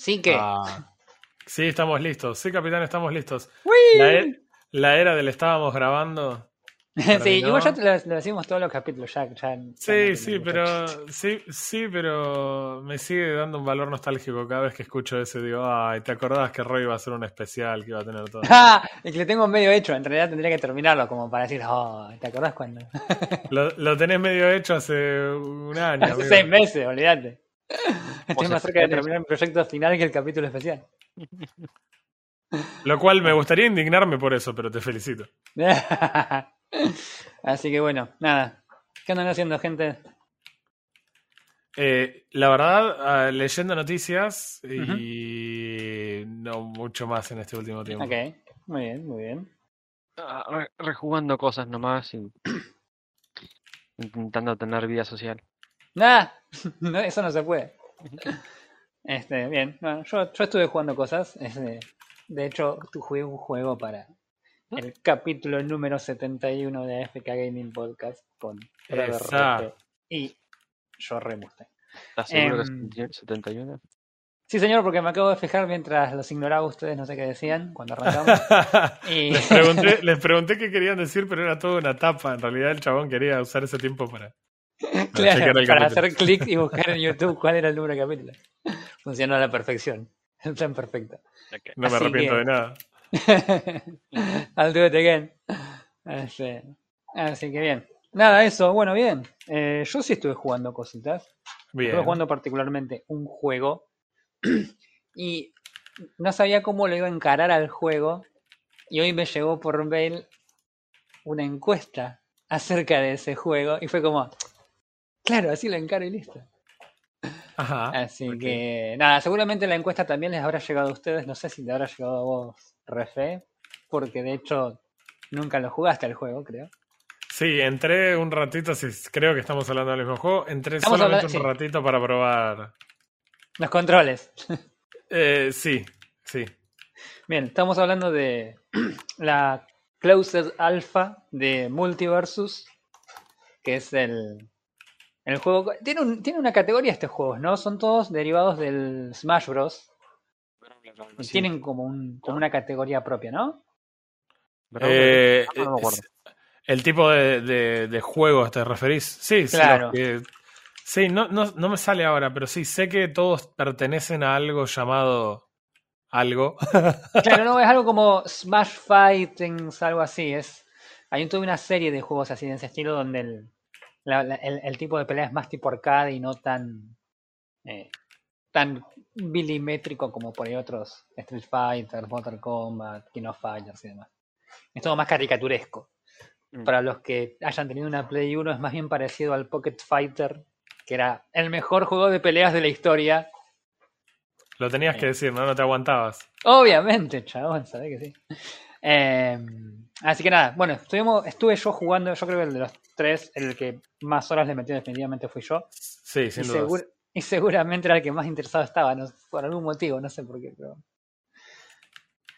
Sí que. Ah, sí, estamos listos. Sí, capitán, estamos listos. E- la era del estábamos grabando. sí, igual ya te lo, lo decimos todos los capítulos. Ya, ya- Sí, sí, pero sí, sí, pero me sigue dando un valor nostálgico cada vez que escucho eso. Digo, ay, ¿te acordás que Roy iba a hacer un especial que iba a tener todo? ¡Ah! Es que lo tengo medio hecho. En realidad tendría que terminarlo como para decir, oh, ¿te acordás cuando? Lo, lo tenés medio hecho hace un año. Hace amigo. seis meses, olvídate. Estoy más cerca de terminar mi proyecto final que el capítulo especial. Lo cual me gustaría indignarme por eso, pero te felicito. Así que bueno, nada. ¿Qué andan haciendo, gente? Eh, la verdad, ah, leyendo noticias y no mucho más en este último tiempo. Ok, muy bien, muy bien. Ah, re- rejugando cosas nomás y intentando tener vida social. No, eso no se puede. Este, bien, bueno, yo, yo estuve jugando cosas. este, de hecho, jugué un juego para el capítulo número 71 de FK Gaming Podcast con. Roque y yo Remuste. ¿Estás seguro Em, que es 71? Sí, señor, porque me acabo de fijar mientras los ignoraba ustedes, no sé qué decían cuando arrancamos. Y... les, pregunté, les pregunté qué querían decir, pero era toda una tapa. En realidad, el chabón quería usar ese tiempo para. Para Claro, para hacer clic y buscar en YouTube cuál era el número de capítulo. Funcionó a la perfección. El plan perfecto. No me arrepiento que- de nada. I'll do it again. Así que bien. Nada, eso, bueno, bien. Eh, yo sí estuve jugando cositas. Bien. Estuve jugando particularmente un juego. y no sabía cómo lo iba a encarar al juego. Y hoy me llegó por mail una encuesta acerca de ese juego. Y fue como, claro, así lo encaro y listo. Ajá. Así que, nada, seguramente la encuesta también les habrá llegado a ustedes. No sé si te habrá llegado a vos, Refe, porque de hecho nunca lo jugaste al juego, creo. Sí, entré un ratito, si creo que estamos hablando del mismo juego. Entré Estamos solamente hablando- un ratito para probar. Los controles. Eh, sí, sí. Bien, estamos hablando de la Closed Alpha de Multiversus, que es el, el juego. Tiene, un- tiene una categoría este juego, ¿no? Son todos derivados del Smash Bros. Y Sí. tienen como, un, como una categoría propia, ¿no? Eh, no me acuerdo. es- el tipo de, de, de juegos te referís. Sí, sí. Claro. que- sí, no, no, no me sale ahora, pero sí, sé que todos pertenecen a algo llamado algo. Claro, no, es algo como Smash Fightings, algo así. Es, hay toda una serie de juegos así de ese estilo donde el, la- la- el, el tipo de pelea es más tipo arcade y no tan eh, tan milimétrico como por ahí otros Street Fighter, Mortal Kombat, King of Fighters y demás. Es todo más caricaturesco. Mm. Para los que hayan tenido una Play 1 es más bien parecido al Pocket Fighter, que era el mejor juego de peleas de la historia. Lo tenías que decir, ¿no? No te aguantabas. Obviamente, chabón, sabés que sí. Eh, así que nada, bueno, estuvimos, estuve yo jugando, yo creo que el de los tres, el que más horas le metió definitivamente fui yo. Sí, Y, sin duda. segur- y seguramente era el que más interesado estaba, no- por algún motivo, no sé por qué, pero...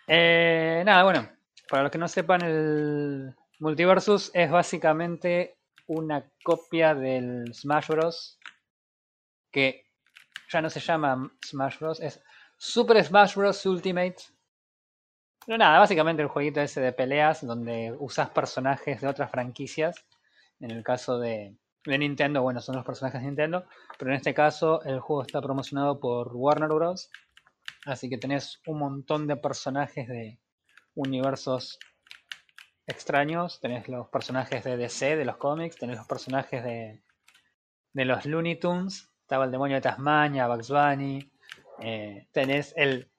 Eh, nada, bueno, para los que no sepan, el Multiversus es básicamente una copia del Smash Bros. que ya no se llama Smash Bros. es Super Smash Bros. Ultimate. Pero nada, básicamente el jueguito ese de peleas donde usas personajes de otras franquicias. En el caso de, de Nintendo, bueno, son los personajes de Nintendo. Pero en este caso el juego está promocionado por Warner Bros. Así que tenés un montón de personajes de universos extraños. Tenés los personajes de DC, de los cómics. Tenés los personajes de, de los Looney Tunes. Estaba el demonio de Tasmania, Bugs Bunny. eh, tenés el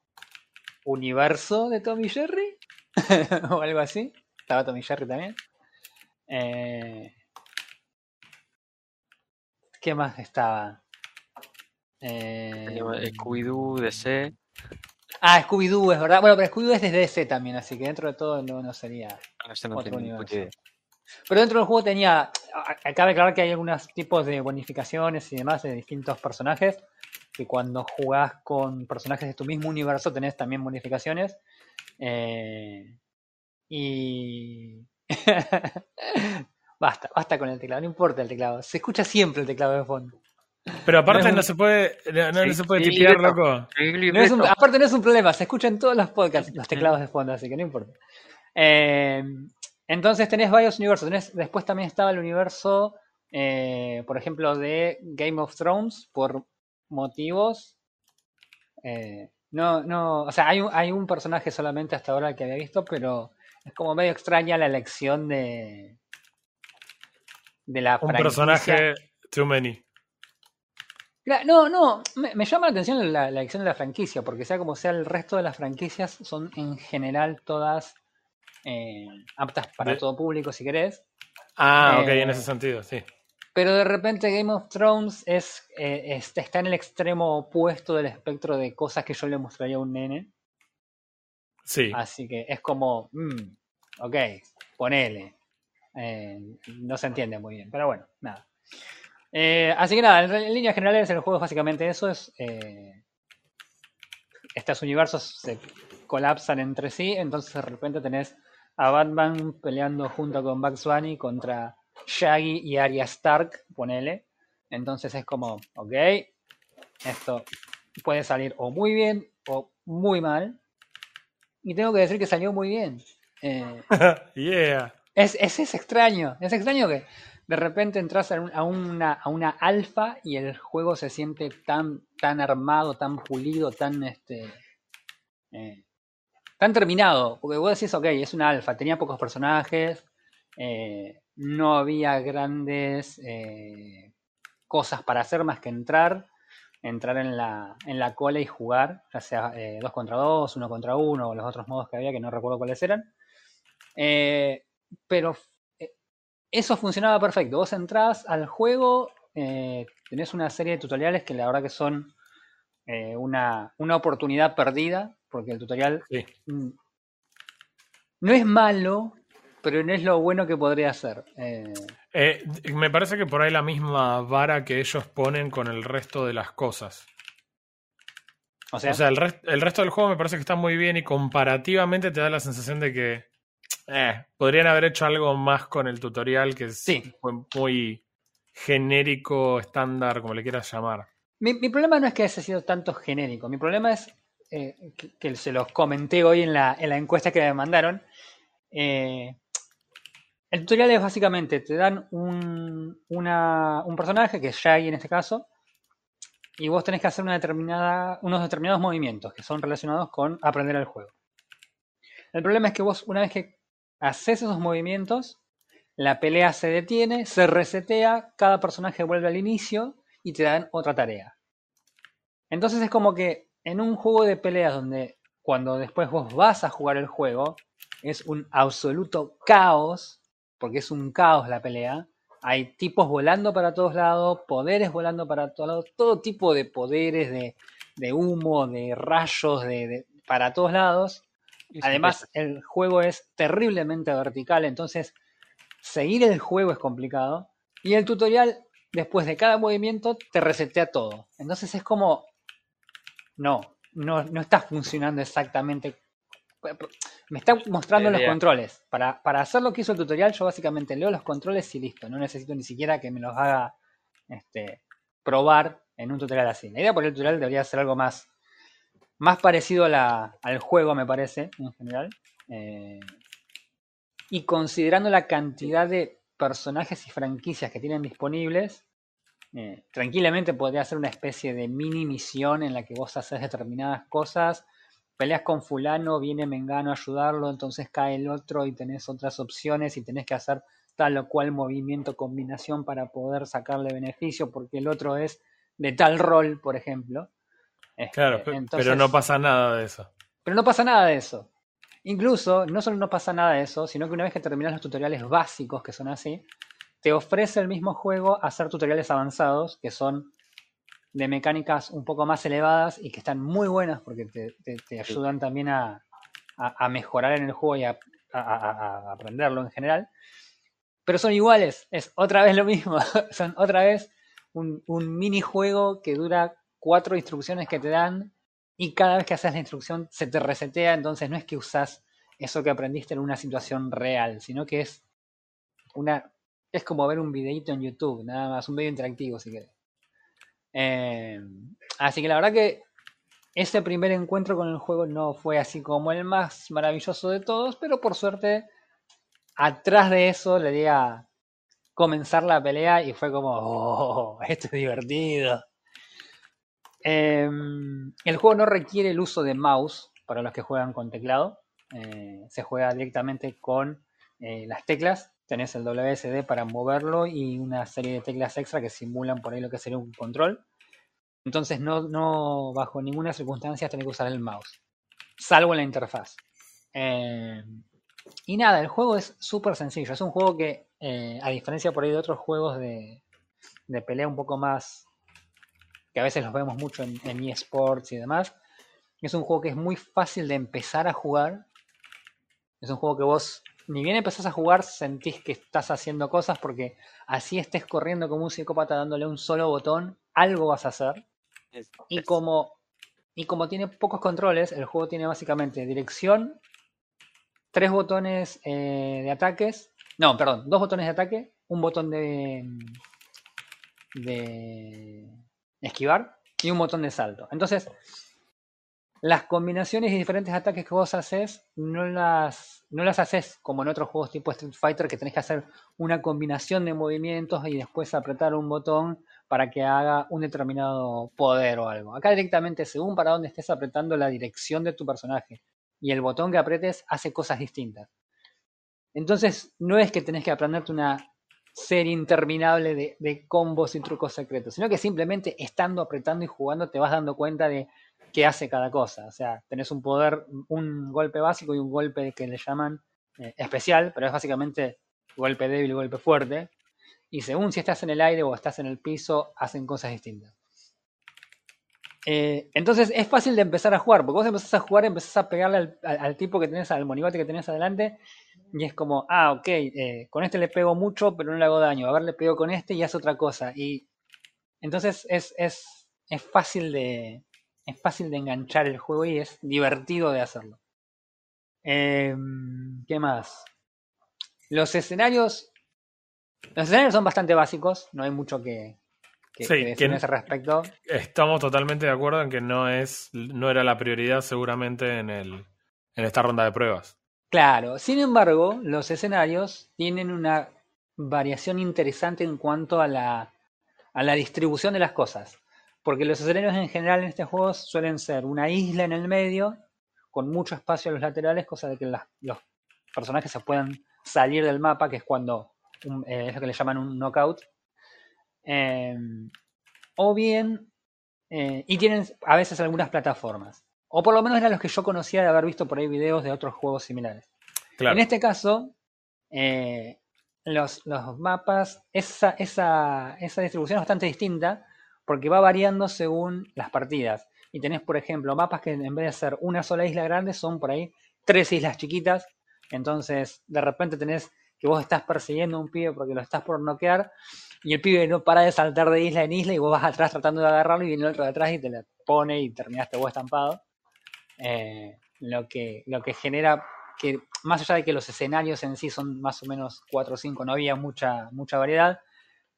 universo de Tommy Jerry. o algo así. Estaba Tommy Jerry también. Eh, ¿Qué más estaba? Eh, Scooby-Doo, DC. Ah, Scooby-Doo, es verdad. Bueno, pero Scooby-Doo es desde DC también, así que dentro de todo no, no sería. Ah, no Otro universo. Pero dentro del juego tenía. Acaba de aclarar que hay algunos tipos de bonificaciones y demás de distintos personajes. Que cuando jugás con personajes de tu mismo universo tenés también bonificaciones. Eh, y. basta, basta con el teclado, no importa el teclado. Se escucha siempre el teclado de fondo. Pero aparte No se puede, no, no Sí, se puede sí, tipear, loco. No es un- aparte no es un problema, se escuchan todos los podcasts, los teclados de fondo, así que no importa. Eh, entonces tenés varios universos. Tenés- después también estaba el universo, eh, por ejemplo, de Game of Thrones, por motivos. eh, no, no, o sea, hay un, hay un personaje solamente hasta ahora que había visto, pero es como medio extraña la elección de, de la Un franquicia. personaje too many. No, no, me, me llama la atención la, la elección de la franquicia, porque sea como sea, el resto de las franquicias son en general todas eh, aptas para De- todo público, si querés. Ah, ok, Eh, en ese sentido, sí. Pero de repente Game of Thrones es, eh, es- está en el extremo opuesto del espectro de cosas que yo le mostraría a un nene. Sí. Así que es como, mm, ok, ponele. Eh, no se entiende muy bien, pero bueno, nada. Eh, así que nada, en, líneas generales el juego es básicamente eso, es eh, estos universos se colapsan entre sí, entonces de repente tenés a Batman peleando junto con Bugs Bunny contra Shaggy y Arya Stark, ponele. Entonces es como, ok, esto puede salir o muy bien o muy mal. Y tengo que decir que salió muy bien. Eh, yeah. es, es, es extraño, es extraño que de repente entras a, un- a una, a una alfa y el juego se siente tan, tan armado, tan pulido, tan este eh, tan terminado. Porque vos decís, ok, es una alfa, tenía pocos personajes, eh, no había grandes eh, cosas para hacer más que entrar, entrar en la, en la cola y jugar, ya sea eh, dos contra dos, uno contra uno, o los otros modos que había, que no recuerdo cuáles eran. Eh, pero eh, eso funcionaba perfecto. Vos entrás al juego, tenés una serie de tutoriales que la verdad que son una, una oportunidad perdida, porque el tutorial Sí. no es malo, pero no es lo bueno que podría ser. Eh, Eh, me parece que por ahí la misma vara que ellos ponen con el resto de las cosas. o sea, O sea, el, res- el resto del juego me parece que está muy bien y comparativamente te da la sensación de que eh, podrían haber hecho algo más con el tutorial que Sí. fue muy genérico, estándar, como le quieras llamar. Mi, mi problema no es que haya sido tanto genérico, mi problema es eh, que, que se los comenté hoy en la, en la encuesta que me mandaron. Eh, el tutorial es básicamente, te dan un, personaje, que es Shaggy en este caso, y vos tenés que hacer unos determinados movimientos que son relacionados con aprender el juego. El problema es que vos, una vez que haces esos movimientos, la pelea se detiene, se resetea, cada personaje vuelve al inicio y te dan otra tarea. Entonces es como que en un juego de peleas donde cuando después vos vas a jugar el juego es un absoluto caos, porque es un caos la pelea. Hay tipos volando para todos lados, poderes volando para todos lados, todo tipo de poderes, de, de humo, de rayos, de, de- para todos lados. Además, el juego es terriblemente vertical, entonces seguir el juego es complicado. Y el tutorial, después de cada movimiento, te resetea todo. Entonces es como, no, no, no está funcionando exactamente. Me está mostrando los controles. Para, para hacer lo que hizo el tutorial, yo básicamente leo los controles y listo. No necesito ni siquiera que me los haga este, probar en un tutorial así. La idea por el tutorial debería ser algo más, más parecido a la- al juego, me parece, en general. Eh, y considerando la cantidad de personajes y franquicias que tienen disponibles, eh, tranquilamente podría ser una especie de mini misión en la que vos haces determinadas cosas, peleas con fulano, viene Mengano a ayudarlo, entonces cae el otro y tenés otras opciones y tenés que hacer tal o cual movimiento, combinación para poder sacarle beneficio, porque el otro es de tal rol, por ejemplo. Este, Claro, pe- pero no pasa nada de eso. pero no pasa nada de eso. Incluso, no solo no pasa nada de eso, sino que una vez que terminas los tutoriales básicos, que son así, te ofrece el mismo juego hacer tutoriales avanzados, que son de mecánicas un poco más elevadas y que están muy buenas porque te, te- te ayudan también a, a- a mejorar en el juego y a, aprenderlo en general. Pero son iguales, es otra vez lo mismo. son otra vez un, un minijuego que dura cuatro instrucciones que te dan y cada vez que haces la instrucción se te resetea, entonces no es que usas eso que aprendiste en una situación real, sino que es una es como ver un videito en YouTube, nada más, un video interactivo si querés. Eh, así que la verdad que ese primer encuentro con el juego no fue así como el más maravilloso de todos, pero por suerte, atrás de eso le di a comenzar la pelea y fue como, oh, esto es divertido. Eh, el juego no requiere el uso de mouse para los que juegan con teclado. Eh, se juega directamente con eh, las teclas. Tenés el WSD para moverlo y una serie de teclas extra que simulan por ahí lo que sería un control. Entonces no, no bajo ninguna circunstancia tenés que usar el mouse. Salvo en la interfaz. Eh, y nada, el juego es súper sencillo. Es un juego que, eh, a diferencia por ahí de otros juegos de, de pelea un poco más que a veces los vemos mucho en, en eSports y demás, es un juego que es muy fácil de empezar a jugar. Es un juego que vos, ni bien empezás a jugar, sentís que estás haciendo cosas porque así estés corriendo como un psicópata dándole un solo botón, algo vas a hacer. Es- Y es- como, y como tiene pocos controles, el juego tiene básicamente dirección, tres botones eh, de ataques, no, perdón, dos botones de ataque, un botón de, de esquivar y un botón de salto. Entonces, las combinaciones y diferentes ataques que vos haces no las, no las haces como en otros juegos tipo Street Fighter que tenés que hacer una combinación de movimientos y después apretar un botón para que haga un determinado poder o algo. Acá directamente, según para dónde estés apretando la dirección de tu personaje y el botón que apretes hace cosas distintas. Entonces, no es que tenés que aprenderte una serie interminable de, de combos y trucos secretos, sino que simplemente estando apretando y jugando te vas dando cuenta de qué hace cada cosa. O sea, tenés un poder, un golpe básico y un golpe que le llaman eh, especial, pero es básicamente golpe débil y golpe fuerte. Y según si estás en el aire o estás en el piso, hacen cosas distintas. Eh, entonces es fácil de empezar a jugar, porque vos empezás a jugar, empezás a pegarle al tipo que tenés, al monigote que tenés adelante, y es como, ah, ok, eh, con este le pego mucho, pero no le hago daño. A ver, le pego con este y hace otra cosa. Y entonces es, es, es fácil de. Es fácil de enganchar el juego y es divertido de hacerlo. Em, ¿Qué más? Los escenarios. Los escenarios son bastante básicos, no hay mucho que, que, Sí, que decir en ese respecto. Estamos totalmente de acuerdo en que no es, no era la prioridad seguramente en el, en esta ronda de pruebas. Claro, sin embargo, los escenarios tienen una variación interesante en cuanto a la, a la distribución de las cosas. Porque los escenarios en general en este juego suelen ser una isla en el medio, con mucho espacio a los laterales, cosa de que las- los personajes se puedan salir del mapa, que es cuando un- eh, es lo que le llaman un knockout. Eh, o bien, eh, y tienen a veces algunas plataformas. O por lo menos eran los que yo conocía de haber visto por ahí videos de otros juegos similares. Claro. En este caso, los, los mapas, esa, esa, esa distribución es bastante distinta porque va variando según las partidas. Y tenés, por ejemplo, mapas que en vez de ser una sola isla grande son por ahí tres islas chiquitas. Entonces, de repente tenés que vos estás persiguiendo a un pibe porque lo estás por noquear y el pibe no para de saltar de isla en isla y vos vas atrás tratando de agarrarlo y viene el otro de atrás y te la pone y terminaste vos estampado. Eh, lo, que, lo que genera que, más allá de que los escenarios en sí son más o menos 4 o 5, no había mucha, mucha variedad,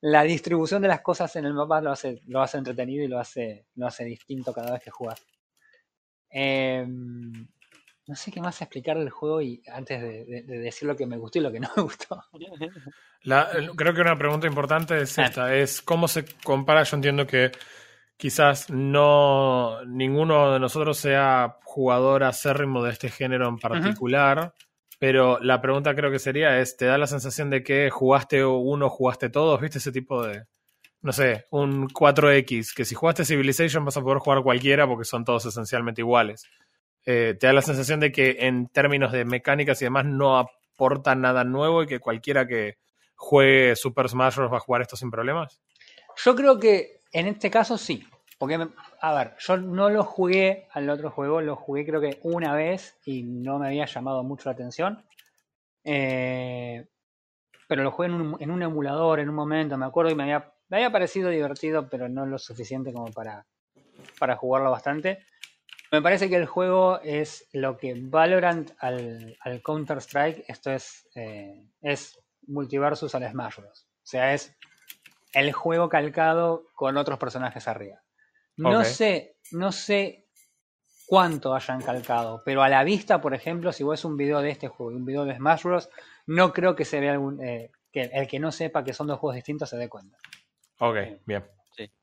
la distribución de las cosas en el mapa lo hace, lo hace entretenido y lo hace, lo hace distinto cada vez que juegas. Eh, no sé qué más explicar del juego y antes de, de- de decir lo que me gustó y lo que no me gustó. La- creo que una pregunta importante es Ah. esta, es cómo se compara, yo entiendo que quizás no ninguno de nosotros sea jugador acérrimo de este género en particular, pero la pregunta creo que sería es, ¿te da la sensación de que jugaste uno, jugaste todos? ¿Viste ese tipo de, no sé, un 4X, que si jugaste Civilization vas a poder jugar cualquiera porque son todos esencialmente iguales? Eh, ¿Te da la sensación de que en términos de mecánicas y demás no aporta nada nuevo y que cualquiera que juegue Super Smash Bros. va a jugar esto sin problemas? Yo creo que en este caso sí. Porque, a ver, yo no lo jugué al otro juego, lo jugué creo que una vez y no me había llamado mucho la atención. Eh, pero lo jugué en un, en un emulador en un momento, me acuerdo, y me había, parecido divertido, pero no lo suficiente como para, para jugarlo bastante. Me parece que el juego es lo que Valorant al, al Counter-Strike, esto es, eh, es Multiversus al Smash Bros. O sea, es el juego calcado con otros personajes arriba. No sé, no sé cuánto hayan calcado, pero a la vista, por ejemplo, si vos ves un video de este juego y un video de Smash Bros, no creo que se vea algún, eh, que el que no sepa que son dos juegos distintos se dé cuenta. Ok, bien.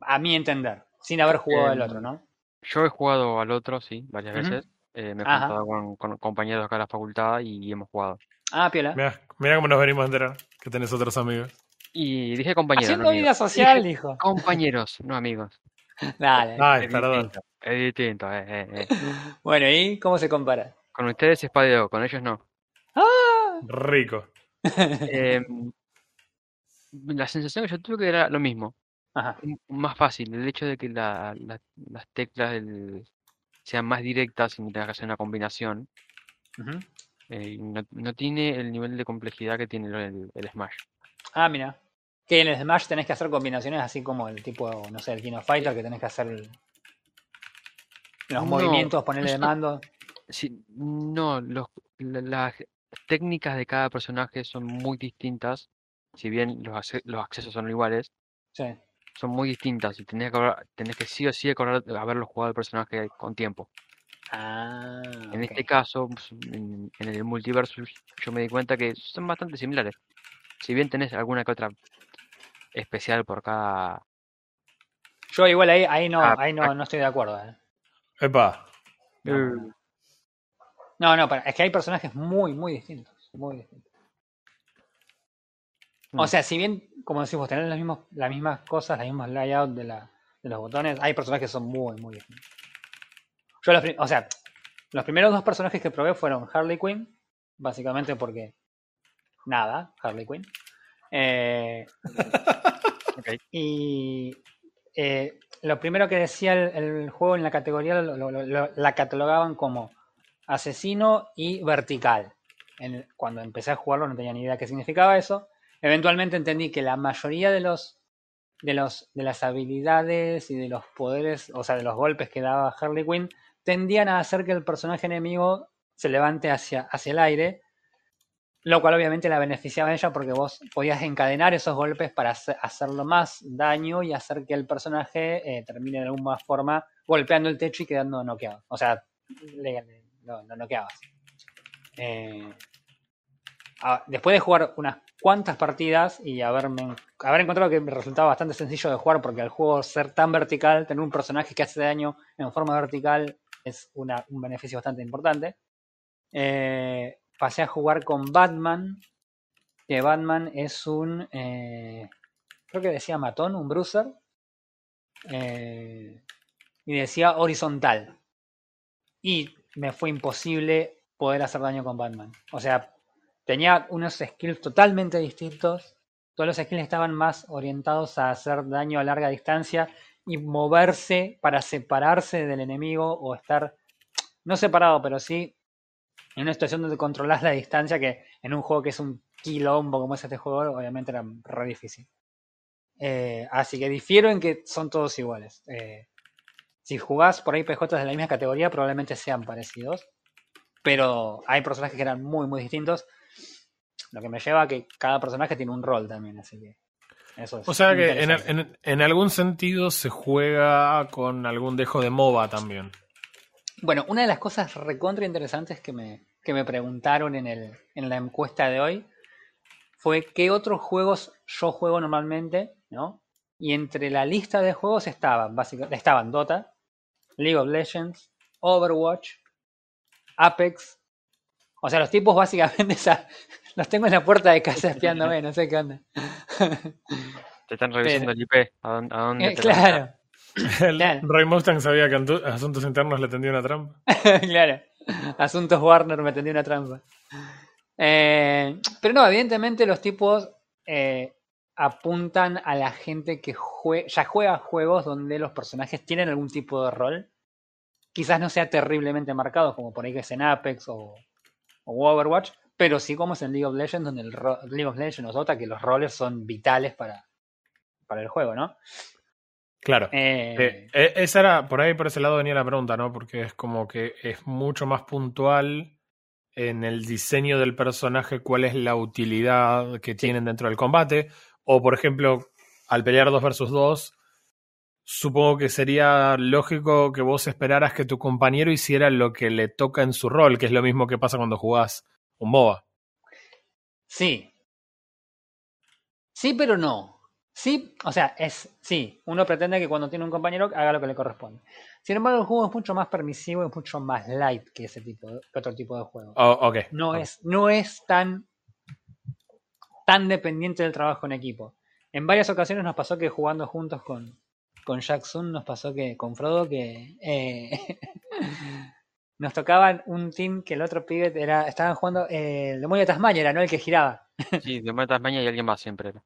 A mi entender, sin haber jugado el Em, otro, ¿no? Yo he jugado al otro, sí, varias veces. Eh, me he Ajá. juntado con, con compañeros acá en la facultad y hemos jugado. Ah, piola. Mira, mira cómo nos venimos a enterar que tenés otros amigos. Y dije compañeros, no Haciendo vida amigos. social, dijo. compañeros, no amigos. Dale. Ay, Es perdón. distinto, es distinto. eh, eh, eh. Bueno, ¿y cómo se compara? Con ustedes es padeo, con ellos no. Rico. Eh, la sensación que yo tuve que era lo mismo, Ajá. más fácil, el hecho de que la- la- las teclas del- sean más directas y no tengas que hacer una combinación, eh, no tiene el nivel de complejidad que tiene el, el Smash. Ah, mira. Que en el Smash tenés que hacer combinaciones así como el tipo, no sé, el King of Fighter, que tenés que hacer el- los No, movimientos, ponerle de mando. Sí, no, los, la- las técnicas de cada personaje son muy distintas, si bien los, los accesos son iguales, Sí. son muy distintas y tenés que, tenés que sí o sí acordar haberlo jugado el personaje con tiempo. Ah, En este caso, pues, en, en el multiverso, yo me di cuenta que son bastante similares. Si bien tenés alguna que otra especial por cada... Yo igual ahí, ahí no, Ah, ahí no, ah. no estoy de acuerdo. eh. Epa. No, no, no. Es que hay personajes muy, muy distintos. Muy distintos. O Mm. sea, si bien, como decís vos, tenés los mismos, las mismas cosas, los mismos layout de, la, de los botones, hay personajes que son muy, muy distintos. Yo los, o sea, los primeros dos personajes que probé fueron Harley Quinn, básicamente porque nada, Harley Quinn. Eh, y eh, lo primero que decía el, el juego en la categoría lo- lo- lo- lo- la catalogaban como asesino y vertical. En- cuando empecé a jugarlo no tenía ni idea qué significaba eso. Eventualmente entendí que la mayoría de los de los de las habilidades y de los poderes, o sea, de los golpes que daba Harley Quinn, tendían a hacer que el personaje enemigo se levante hacia, hacia el aire, lo cual obviamente la beneficiaba ella porque vos podías encadenar esos golpes para hacer, hacerlo más daño y hacer que el personaje eh, termine de alguna forma golpeando el techo y quedando noqueado. O sea, le, le- no noqueabas. Eh, ah, después de jugar unas cuantas partidas y haberme, haber encontrado que me resultaba bastante sencillo de jugar porque al juego ser tan vertical, tener un personaje que hace daño en forma vertical es una- un beneficio bastante importante. Eh, pasé a jugar con Batman, que Batman es un, eh, creo que decía matón, un bruiser, eh, y decía horizontal. Y me fue imposible poder hacer daño con Batman. O sea, tenía unos skills totalmente distintos. Todos los skills estaban más orientados a hacer daño a larga distancia y moverse para separarse del enemigo o estar, no separado, pero sí en una situación donde controlas la distancia que en un juego que es un quilombo como es este juego, obviamente era re difícil. Eh, así que difiero en que son todos iguales. Eh, si jugás por ahí PJ de la misma categoría, probablemente sean parecidos. Pero hay personajes que eran muy, muy distintos. Lo que me lleva a que cada personaje tiene un rol también, así que eso es O sea que en, en- en algún sentido se juega con algún dejo de MOBA también. Bueno, una de las cosas recontra interesantes que me, que me preguntaron en, el, en la encuesta de hoy fue qué otros juegos yo juego normalmente, ¿no? Y entre la lista de juegos estaban, básicamente, estaban Dota, League of Legends, Overwatch, Apex. O sea, los tipos básicamente esa- los tengo en la puerta de casa espiándome, no sé qué onda. Te están revisando el IP. ¿A dónde, a dónde Eh, te la claro, El Claro. Roy Mustang sabía que Asuntos Internos le tendió una trampa. claro. Asuntos Warner me tendió una trampa. Eh, pero no, evidentemente los tipos eh, apuntan a la gente que jue- ya juega juegos donde los personajes tienen algún tipo de rol. Quizás no sea terriblemente marcado, como por ahí que es en Apex o, o Overwatch, pero sí como es en League of Legends, donde el League of Legends nos nota que los roles son vitales para, para el juego, ¿no? Claro. Eh, Eh, eh, esa era, por ahí por ese lado venía la pregunta, ¿no? Porque es como que es mucho más puntual en el diseño del personaje cuál es la utilidad que tienen dentro del combate. O, por ejemplo, al pelear 2 versus 2, supongo que sería lógico que vos esperaras que tu compañero hiciera lo que le toca en su rol, que es lo mismo que pasa cuando jugás un MOBA. Sí. Sí, pero no. Sí, o sea, es sí, uno pretende que cuando tiene un compañero haga lo que le corresponde. Sin embargo, el juego es mucho más permisivo y mucho más light que ese tipo de, que otro tipo de juego. Oh, ok. No es, no es tan, tan dependiente del trabajo en equipo. En varias ocasiones nos pasó que jugando juntos con, con Jackson, nos pasó que con Frodo que eh, nos tocaban un team que el otro pibe era, estaban jugando eh, el demonio de Tasmania, era no el que giraba. Sí, de Meta Tasmania y alguien más siempre era.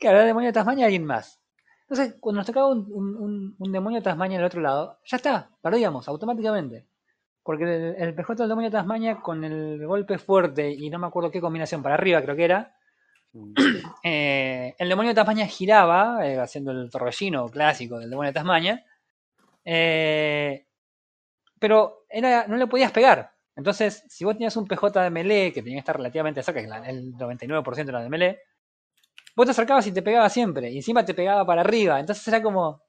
Era el demonio de Tasmania y alguien más. Entonces, cuando nos tocaba un, un- un- un demonio de Tasmania en el otro lado, ya está, perdíamos automáticamente. Porque el, el PJ del demonio de Tasmania con el golpe fuerte y no me acuerdo qué combinación para arriba creo que era, Mm, eh, el demonio de Tasmania giraba, eh, haciendo el torbellino clásico del demonio de Tasmania, eh, pero era, no le podías pegar. Entonces, si vos tenías un PJ de melee, que tenía que estar relativamente cerca, que el 99% era de melee, vos te acercabas y te pegaba siempre, y encima te pegaba para arriba. Entonces era como,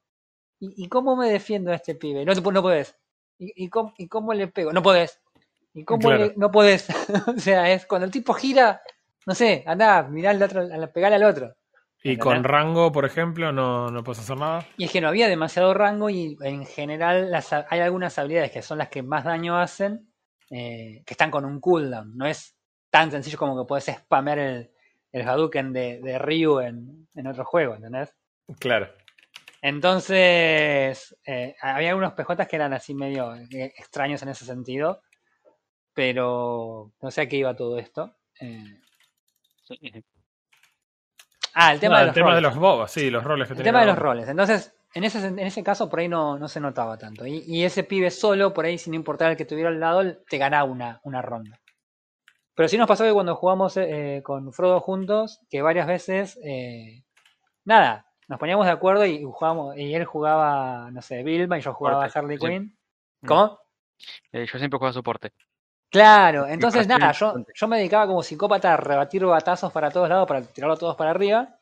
¿y, y cómo me defiendo a este pibe? No, no podés. ¿Y, y cómo, y cómo le pego? No podés. ¿Y cómo Claro. le- no podés? o sea, es cuando el tipo gira, no sé, andá, mirá al otro, a pegar al otro. Y con rango, por ejemplo, no, no puedes hacer nada. Y es que no había demasiado rango y en general las, hay algunas habilidades que son las que más daño hacen, eh, que están con un cooldown. No es tan sencillo como que puedes spamear el, el Hadouken de, de Ryu en, en otro juego, ¿entendés? Claro. Entonces, eh, había algunos PJs que eran así medio eh, extraños en ese sentido, pero no sé a qué iba todo esto. Eh, ah, el tema, Ah, de, el los tema de los bobas, sí, los roles que El tema de los roles. Entonces, en ese, en ese caso, por ahí no, no se notaba tanto. Y, y ese pibe solo, por ahí, sin importar el que tuviera al lado, te ganaba una, una ronda. Pero sí nos pasó que cuando jugamos eh, con Frodo juntos, que varias veces, eh, nada, nos poníamos de acuerdo y jugábamos, y él jugaba, no sé, Vilma y yo jugaba Fuerte, Harley. Quinn. Mm. ¿Cómo? Eh, yo siempre juego soporte. Claro, entonces nada, yo, yo me dedicaba como psicópata a rebatir batazos para todos lados, para tirarlos todos para arriba.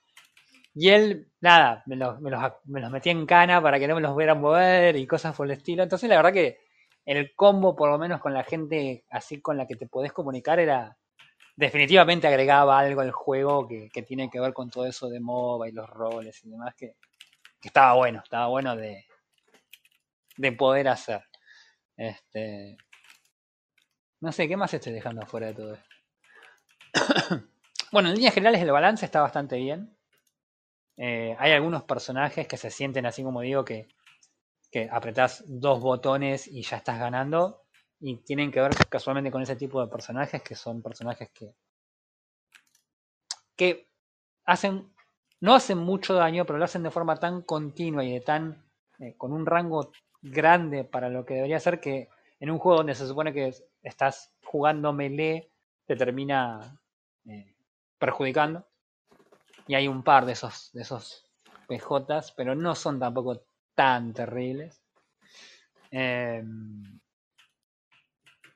Y él, nada, me los, me, los, me los metía en cana para que no me los vieran mover y cosas por el estilo. Entonces la verdad que el combo, por lo menos con la gente así con la que te podés comunicar, era definitivamente agregaba algo al juego que, tiene que ver con todo eso de MOBA y los roles y demás, que, estaba bueno, estaba bueno de, de poder hacer. Este, no sé, ¿qué más estoy dejando afuera de todo esto? bueno, en líneas generales el balance está bastante bien. Eh, hay algunos personajes que se sienten así como digo que, que apretás dos botones y ya estás ganando. Y tienen que ver casualmente con ese tipo de personajes que son personajes que, que hacen, no hacen mucho daño, pero lo hacen de forma tan continua y de tan, eh, con un rango grande para lo que debería ser que en un juego donde se supone que estás jugando melee te termina eh, perjudicando. Y hay un par de esos, de esos PJs, pero no son tampoco tan terribles. Eh,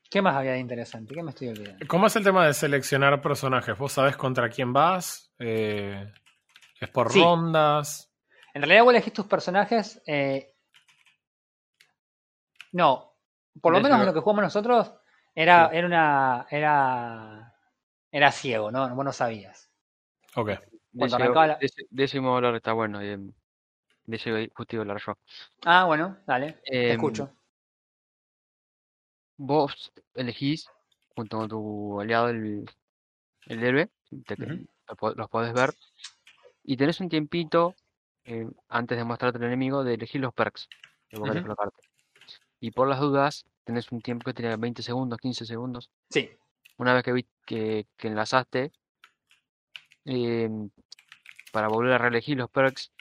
¿Qué más había de interesante? ¿Qué me estoy olvidando? ¿Cómo es el tema de seleccionar personajes? ¿Vos sabés contra quién vas? Eh, ¿Es por Sí. rondas? En realidad vos elegís tus personajes. eh, no. Por lo Desde menos en lo- que jugamos nosotros era, Sí. era una. era. era ciego, ¿no? Vos no sabías. Ok. Cuando ese, arrancaba la- de hablar está bueno. De ese justo iba a hablar yo. Ah, bueno, dale. Te Em, escucho. Vos elegís, junto con tu aliado, el, el héroe, te- Ujú. lo po- los podés ver, y tenés un tiempito eh, antes de mostrarte el enemigo de elegir los perks que vos colocarte. Y por las dudas, tenés un tiempo que tiene 20 segundos, 15 segundos. Sí. Una vez que, vi- que, que enlazaste, em, para volver a reelegir los perks,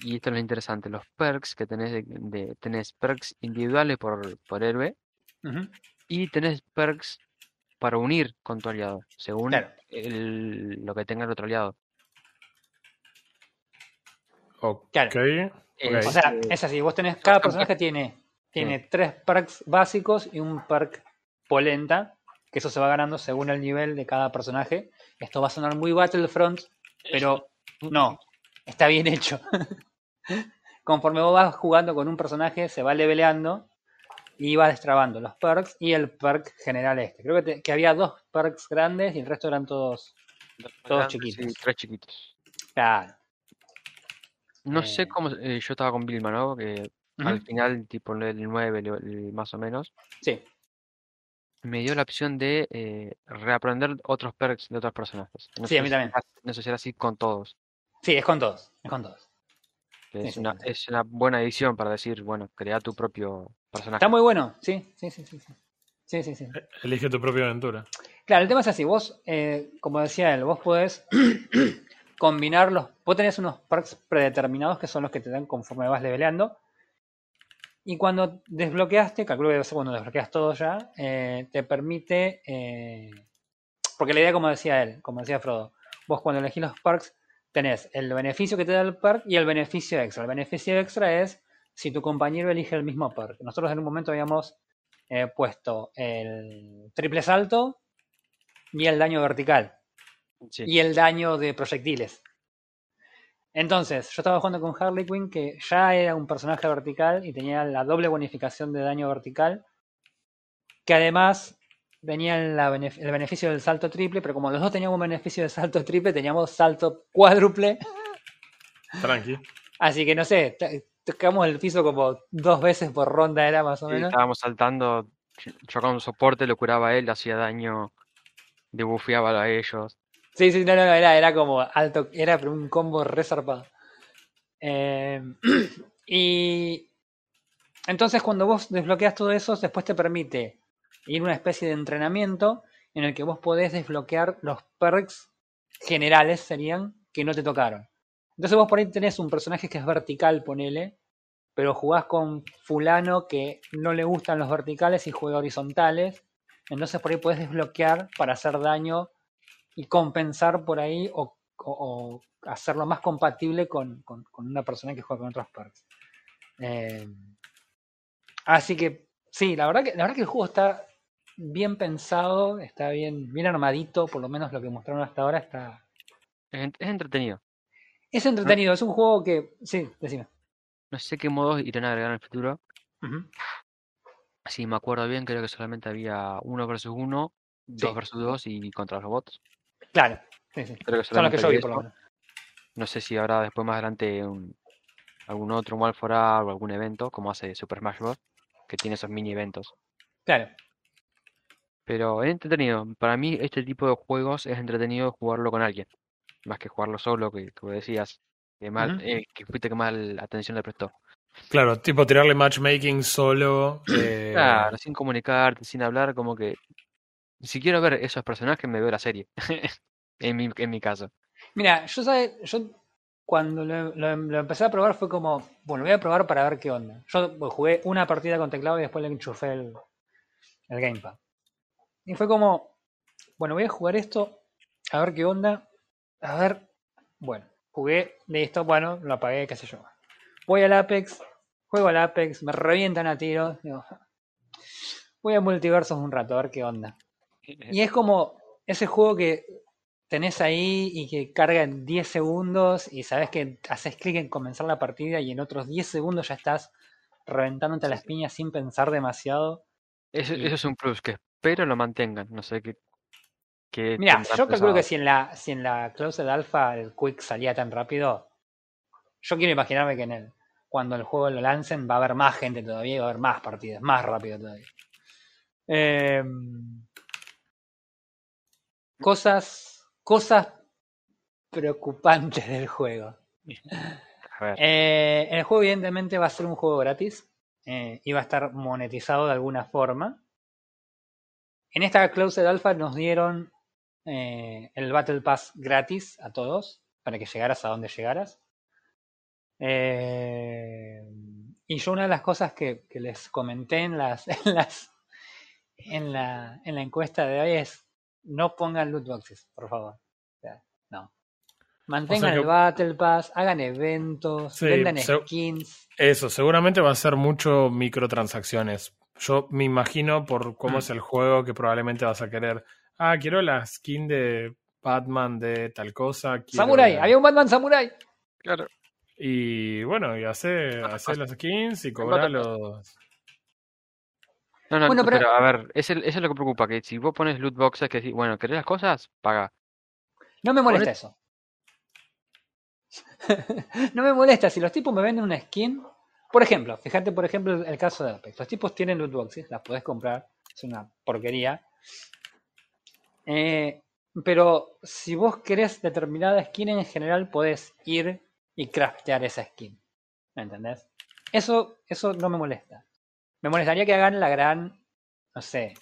y esto es lo interesante, los perks que tenés, de, de- tenés perks individuales por, por héroe, y tenés perks para unir con tu aliado, según Claro. el- lo que tenga el otro aliado. Ok. Claro. Es- O sea, Eh, es así. Vos tenés. Cada son personaje tiene, tiene tres perks básicos y un perk polenta. Que eso se va ganando según el nivel de cada personaje. Esto va a sonar muy Battlefront, pero no. Está bien hecho. Conforme vos vas jugando con un personaje, se va leveleando y va destrabando los perks y el perk general este. Creo que, te- que había dos perks grandes y el resto eran todos. Todos Grandes chiquitos. tres chiquitos. Claro. No Eh. sé cómo. eh, yo estaba con Vilma, ¿no? Que al final, tipo el 9, el- el más o menos, Sí. me dio la opción de eh, reaprender otros perks de otros personajes. No Sí, a mí si también. era- No sé si era así con todos. Sí, es con todos. Es con Sí, es, sí, una, sí. es una buena edición para decir, bueno, crea tu propio personaje. Está muy bueno. Sí, sí, sí, sí. sí. Sí, sí, sí. Elige tu propia aventura. Claro, el tema es así, vos, eh, como decía él, vos podés combinarlos, vos tenés unos perks predeterminados que son los que te dan conforme vas leveleando, y cuando desbloqueaste, calculo que debe ser cuando desbloqueas todo ya, eh, te permite, eh, porque la idea, como decía él, como decía Frodo, vos cuando elegís los perks tenés el beneficio que te da el perk y el beneficio extra. El beneficio extra es si tu compañero elige el mismo perk. Nosotros en un momento habíamos eh, puesto el triple salto y el daño vertical Sí. y el daño de proyectiles. Entonces, yo estaba jugando con Harley Quinn, que ya era un personaje vertical y tenía la doble bonificación de daño vertical, que además la benef- el beneficio del salto triple, pero como los dos teníamos beneficio de salto triple, teníamos salto cuádruple, Tranqui. así que no sé, tocamos el piso como dos veces por ronda, era más o Sí, menos. estábamos saltando, yo- yo con soporte lo curaba a él, hacía daño, debufeaba a ellos. Sí, sí, no, no, no, era, era como alto, era un combo re zarpado. Eh, y entonces cuando vos desbloqueas todo eso, después te permite ir una especie de entrenamiento en el que vos podés desbloquear los perks generales, serían, que no te tocaron. Entonces vos por ahí tenés un personaje que es vertical, ponele, pero jugás con fulano que no le gustan los verticales y juega horizontales. Entonces por ahí podés desbloquear para hacer daño y compensar por ahí o, hacerlo más compatible con, con- con una persona que juega con otros perks. Eh, así que sí, la verdad que, la verdad que el juego está bien pensado, está bien, bien armadito, por lo menos lo que mostraron hasta ahora está. Es, en- es entretenido. Es entretenido, es un juego que. Sí, decime. No sé qué modos irán a agregar en el futuro. Si me acuerdo bien, creo que solamente había uno versus uno, dos versus dos y contra los robots. Claro, sí, sí. Creo que Son los que yo vi, por lo menos. No sé si habrá después más adelante un- algún otro Mal for All o algún evento, como hace Super Smash Bros. que tiene esos mini eventos. Claro, Pero es entretenido. Para mí, este tipo de juegos es entretenido jugarlo con alguien. Más que jugarlo solo, que tú decías. Que, mal, eh, que fuiste que mal atención le prestó. Claro, tipo tirarle matchmaking solo. eh, Claro, sin comunicarte, sin hablar, como que. Si quiero ver esos personajes, me veo la serie. en, mi, en mi caso. Mira, yo sabe, yo cuando lo, lo- lo empecé a probar fue como, bueno, voy a probar para ver qué onda. Yo bueno, jugué una partida con teclado y después le enchufé el, el gamepad. Y fue como, bueno, voy a jugar esto, a ver qué onda. A ver, bueno, jugué, listo, bueno, lo apagué, qué sé yo. Voy al Apex, juego al Apex, me revientan a tiros. digo, voy a multiversos un rato, a ver qué onda. Y es como ese juego que tenés ahí y que carga en 10 segundos y sabes que haces clic en comenzar la partida y en otros 10 segundos ya estás reventándote las piñas sin pensar demasiado. Eso, y- eso es un plus que espero lo mantengan. No sé qué. qué Mira, yo calculo que si en la si en la Closed Alpha el Quick salía tan rápido, yo quiero imaginarme que en el cuando el juego lo lancen va a haber más gente todavía y va a haber más partidas, más rápido todavía. Em, cosas cosas preocupantes del juego. A ver, Eh, el juego evidentemente va a ser un juego gratis eh, y va a estar monetizado de alguna forma. En esta Closed Alpha nos dieron eh, el Battle Pass gratis a todos para que llegaras a donde llegaras. Eh, y yo una de las cosas que, que les comenté en las, en las en la, en la encuesta de hoy es no pongan loot boxes, por favor. O sea, no. Mantengan que- el Battle Pass, hagan eventos, Sí, vendan skins. Eso, seguramente va a ser mucho microtransacciones. Yo me imagino por cómo Mm. es el juego que probablemente vas a querer. Ah, quiero la skin de Batman de tal cosa. quiero Samurai, la- había un Batman Samurai. Claro. Y bueno, y hace, hace las skins y cobra los. No, no, Bueno, pero, pero- a ver, eso, es- eso es lo que preocupa, que si vos pones loot boxes que decís, bueno, ¿querés las cosas? Paga. No me molesta eso. no me molesta si los tipos me venden una skin. Por ejemplo, fíjate por ejemplo el, caso de Apex. Los tipos tienen loot boxes, las podés comprar. Es una porquería. Eh, pero si vos querés determinada skin en general, podés ir y craftear esa skin. ¿Me entendés? Eso, eso no me molesta. Me molestaría que hagan la gran. No sé.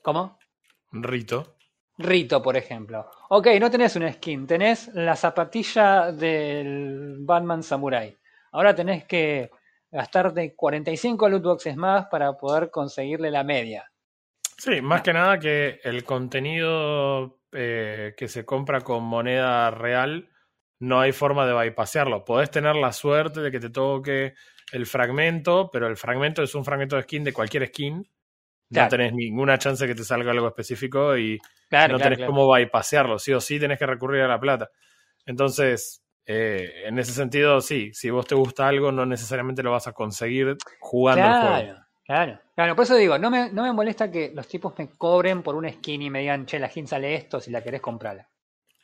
¿Cómo? Rito. Rito, por ejemplo. Ok, no tenés una skin, tenés la zapatilla del Batman Samurai. Ahora tenés que gastarte 45 loot boxes más para poder conseguirle la media. Sí, más No. que nada que el contenido eh, que se compra con moneda real no hay forma de bypassearlo. Podés tener la suerte de que te toque el fragmento, pero el fragmento es un fragmento de skin de cualquier skin. Claro. No tenés ninguna chance de que te salga algo específico y Claro, no claro, tenés cómo bypassearlo. Sí o sí tenés que recurrir a la plata. Entonces, eh, en ese sentido, sí, si vos te gusta algo, no necesariamente lo vas a conseguir jugando el juego. Claro, claro. Claro, por eso digo, no me, no me molesta que los tipos me cobren por una skin y me digan, che, la skin sale esto, si la querés comprarla.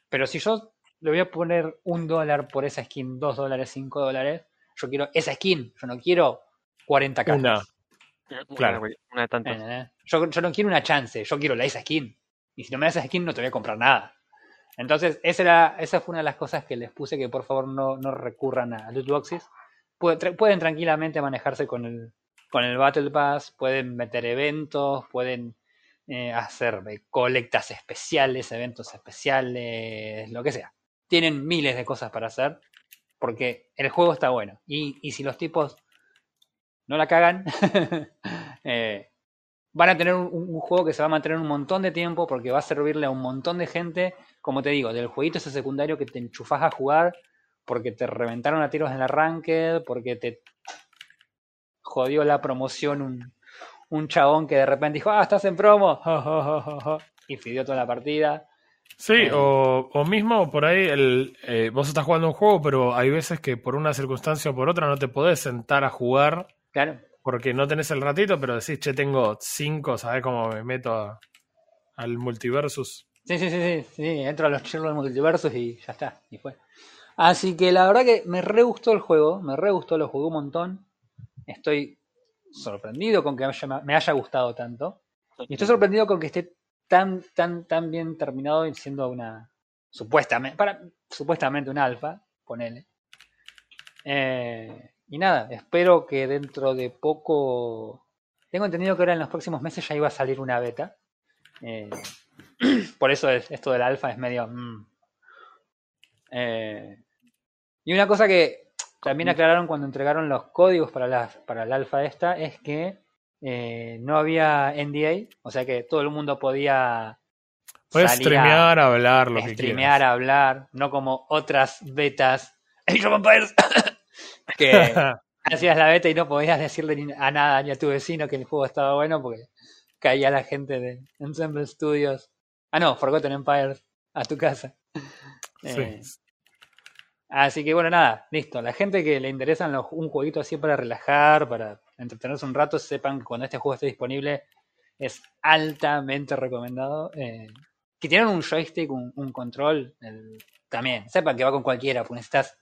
Pero si yo le voy a poner un dólar por esa skin, dos dólares, cinco dólares, yo quiero esa skin, yo no quiero 40 cajas. Una. Claro. Una, de tantas. ¿Entendés? Yo, yo no quiero una chance, yo quiero la esa skin. Y si no me das esa skin, no te voy a comprar nada. Entonces, esa, fue una de las cosas que les puse que por favor no, recurran a loot boxes. Pueden, pueden tranquilamente manejarse con el, con el Battle Pass, pueden meter eventos, pueden eh, hacer eh, colectas especiales, eventos especiales, lo que sea. Tienen miles de cosas para hacer porque el juego está bueno. Y, y si los tipos no la cagan, eh, van a tener un, un juego que se va a mantener un montón de tiempo porque va a servirle a un montón de gente, como te digo, del jueguito ese secundario que te enchufás a jugar porque te reventaron a tiros en la ranked, porque te jodió la promoción un, un chabón que de repente dijo, ah, estás en promo, y pidió toda la partida. Sí, Eh. o, o mismo por ahí el, eh, vos estás jugando un juego, pero hay veces que por una circunstancia o por otra no te podés sentar a jugar Claro, porque no tenés el ratito, pero decís, che, tengo cinco, ¿sabés cómo me meto a- al multiversus? Sí, sí, sí, sí, sí, entro a los Sherlock Multiversos y ya está, y fue. Así que la verdad que me re gustó el juego, me re gustó, lo jugué un montón. Estoy sorprendido con que me haya, me haya gustado tanto. Y estoy sorprendido con que esté tan, tan, tan bien terminado y siendo una. Supuestamente, para, supuestamente un alfa, ponele. Eh, y nada, espero que dentro de poco. Tengo entendido que ahora en los próximos meses ya iba a salir una beta. Eh, por eso es- esto del alfa es medio. mm. Eh, y una cosa que también aclararon cuando entregaron los códigos para para el alfa esta es que eh, no había NDA, o sea que todo el mundo podía Puedes salir a streamear, hablar, lo que streamear, quieras. hablar, no como otras betas que hacías la beta y no podías decirle a nada ni a tu vecino que el juego estaba bueno porque caía la gente de Ensemble Studios. Ah, no, Forgotten Empires a tu casa. Eh, Sí. Así que bueno, nada, listo. La gente que le interesan los- un jueguito así para relajar, para entretenerse un rato, sepan que cuando este juego esté disponible es altamente recomendado. Eh, que tienen un joystick, un, un control, el- también. Sepan que va con cualquiera, porque necesitas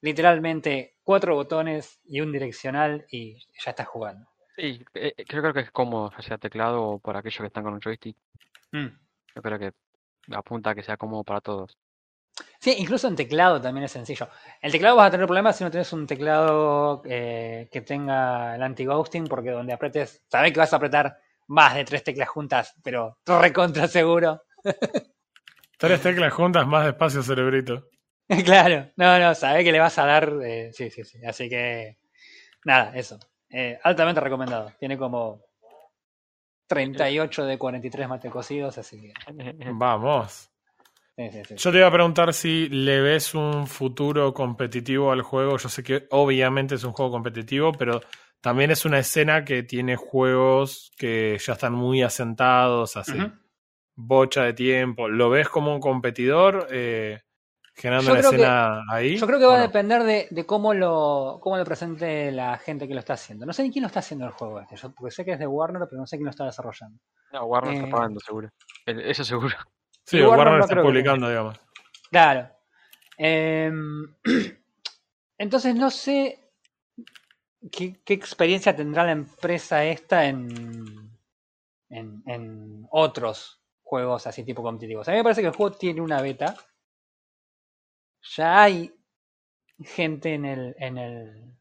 literalmente cuatro botones y un direccional y ya estás jugando. Sí, eh, eh, creo, que es cómodo, ya sea teclado o por aquellos que están con un joystick. Mm. Yo creo que apunta a que sea cómodo para todos. Sí, incluso en teclado también es sencillo. El teclado vas a tener problemas si no tienes un teclado eh, que tenga el anti-ghosting, porque donde apretes, sabes que vas a apretar más de tres teclas juntas, pero recontra seguro. Tres teclas juntas, más despacio, cerebrito. claro, no, no, sabes que le vas a dar. eh, sí, sí, sí. Así que, nada, eso. Eh, altamente recomendado. Tiene como 38 de 43 mate cocidos, así que. Vamos. Sí, sí, sí. Yo te iba a preguntar si le ves un futuro competitivo al juego. Yo sé que obviamente es un juego competitivo, pero también es una escena que tiene juegos que ya están muy asentados, así, Ujú. bocha de tiempo. ¿Lo ves como un competidor? Eh, generando una escena ahí. Yo creo que va a depender de, cómo lo cómo lo presente la gente que lo está haciendo. No sé ni quién lo está haciendo el juego este, yo, porque sé que es de Warner, pero no sé quién lo está desarrollando. No, Warner está eh, pagando, seguro. Eso seguro. Sí, Warner, está publicando, digamos. Claro. Em, entonces no sé qué, qué, experiencia tendrá la empresa esta en, en, en otros juegos así tipo competitivos. A mí me parece que el juego tiene una beta ya hay gente en el, en el,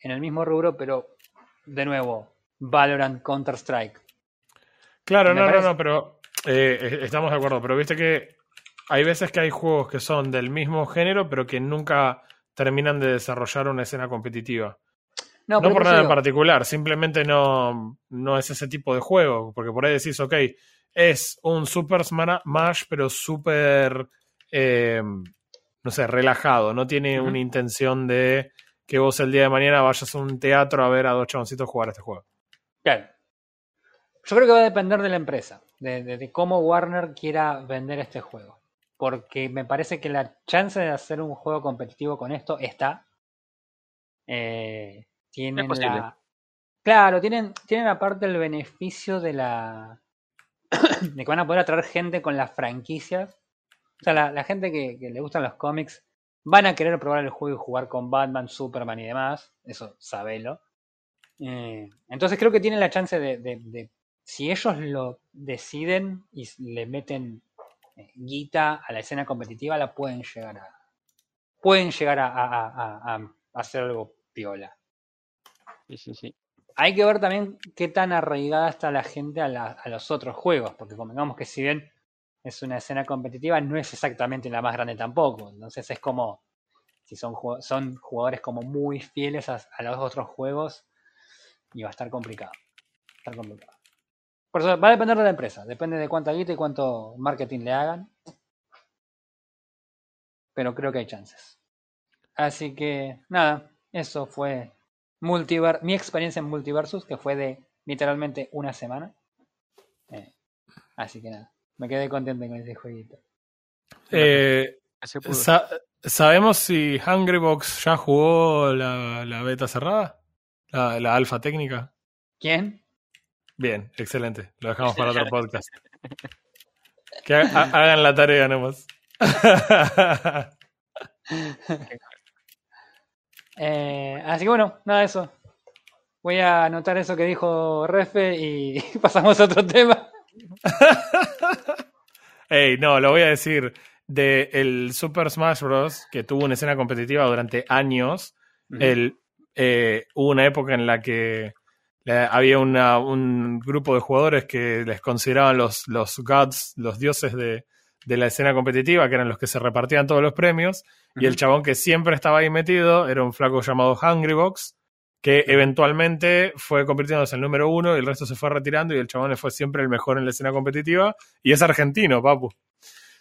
en el mismo rubro, pero de nuevo, Valorant, Counter-Strike. Claro, no, no, no, pero eh, estamos de acuerdo, pero viste que hay veces que hay juegos que son del mismo género, pero que nunca terminan de desarrollar una escena competitiva. No, por nada en particular, simplemente no, no es ese tipo de juego, porque por ahí decís, ok, es un Super Smash, pero súper eh, no sé, relajado, no tiene una intención de que vos el día de mañana vayas a un teatro a ver a dos chaboncitos jugar este juego. Claro. Yo creo que va a depender de la empresa, de, cómo Warner quiera vender este juego. Porque me parece que la chance de hacer un juego competitivo con esto está. Eh, tienen la. Claro, tienen, tienen aparte el beneficio de la. de que van a poder atraer gente con las franquicias o sea, la, gente que, le gustan los cómics van a querer probar el juego y jugar con Batman, Superman y demás. Eso, sabelo. Eh, entonces creo que tienen la chance de, si ellos lo deciden y le meten eh, guita a la escena competitiva, la pueden llegar a. Pueden llegar a, hacer algo piola. Sí, sí, sí. Hay que ver también qué tan arraigada está la gente a, a los otros juegos, porque convengamos que si bien es una escena competitiva, no es exactamente la más grande tampoco. Entonces es como, si son, son jugadores como muy fieles a, los otros juegos, y va a estar complicado. estar complicado. Por eso va a depender de la empresa, depende de cuánta guita y cuánto marketing le hagan. Pero creo que hay chances. Así que nada, eso fue Multiver mi experiencia en Multiversus, que fue de literalmente una semana. Eh, así que nada. Me quedé contento con ese jueguito. Eh, ¿Sabemos si Hungrybox ya jugó la, beta cerrada? La, la, alfa técnica. ¿Quién? Bien, excelente. Lo dejamos para otro podcast. Que hagan la tarea nomás. eh, así que bueno, nada de eso. Voy a anotar eso que dijo Refe y pasamos a otro tema. Ey, no, lo voy a decir. De el Super Smash Bros. que tuvo una escena competitiva durante años. el, eh, hubo una época en la que había un grupo de jugadores que les consideraban los, los gods, los dioses de, la escena competitiva, que eran los que se repartían todos los premios. Y el chabón que siempre estaba ahí metido era un flaco llamado Hungrybox, que eventualmente fue convirtiéndose en el número uno y el resto se fue retirando y el chabón fue siempre el mejor en la escena competitiva y es argentino, papu.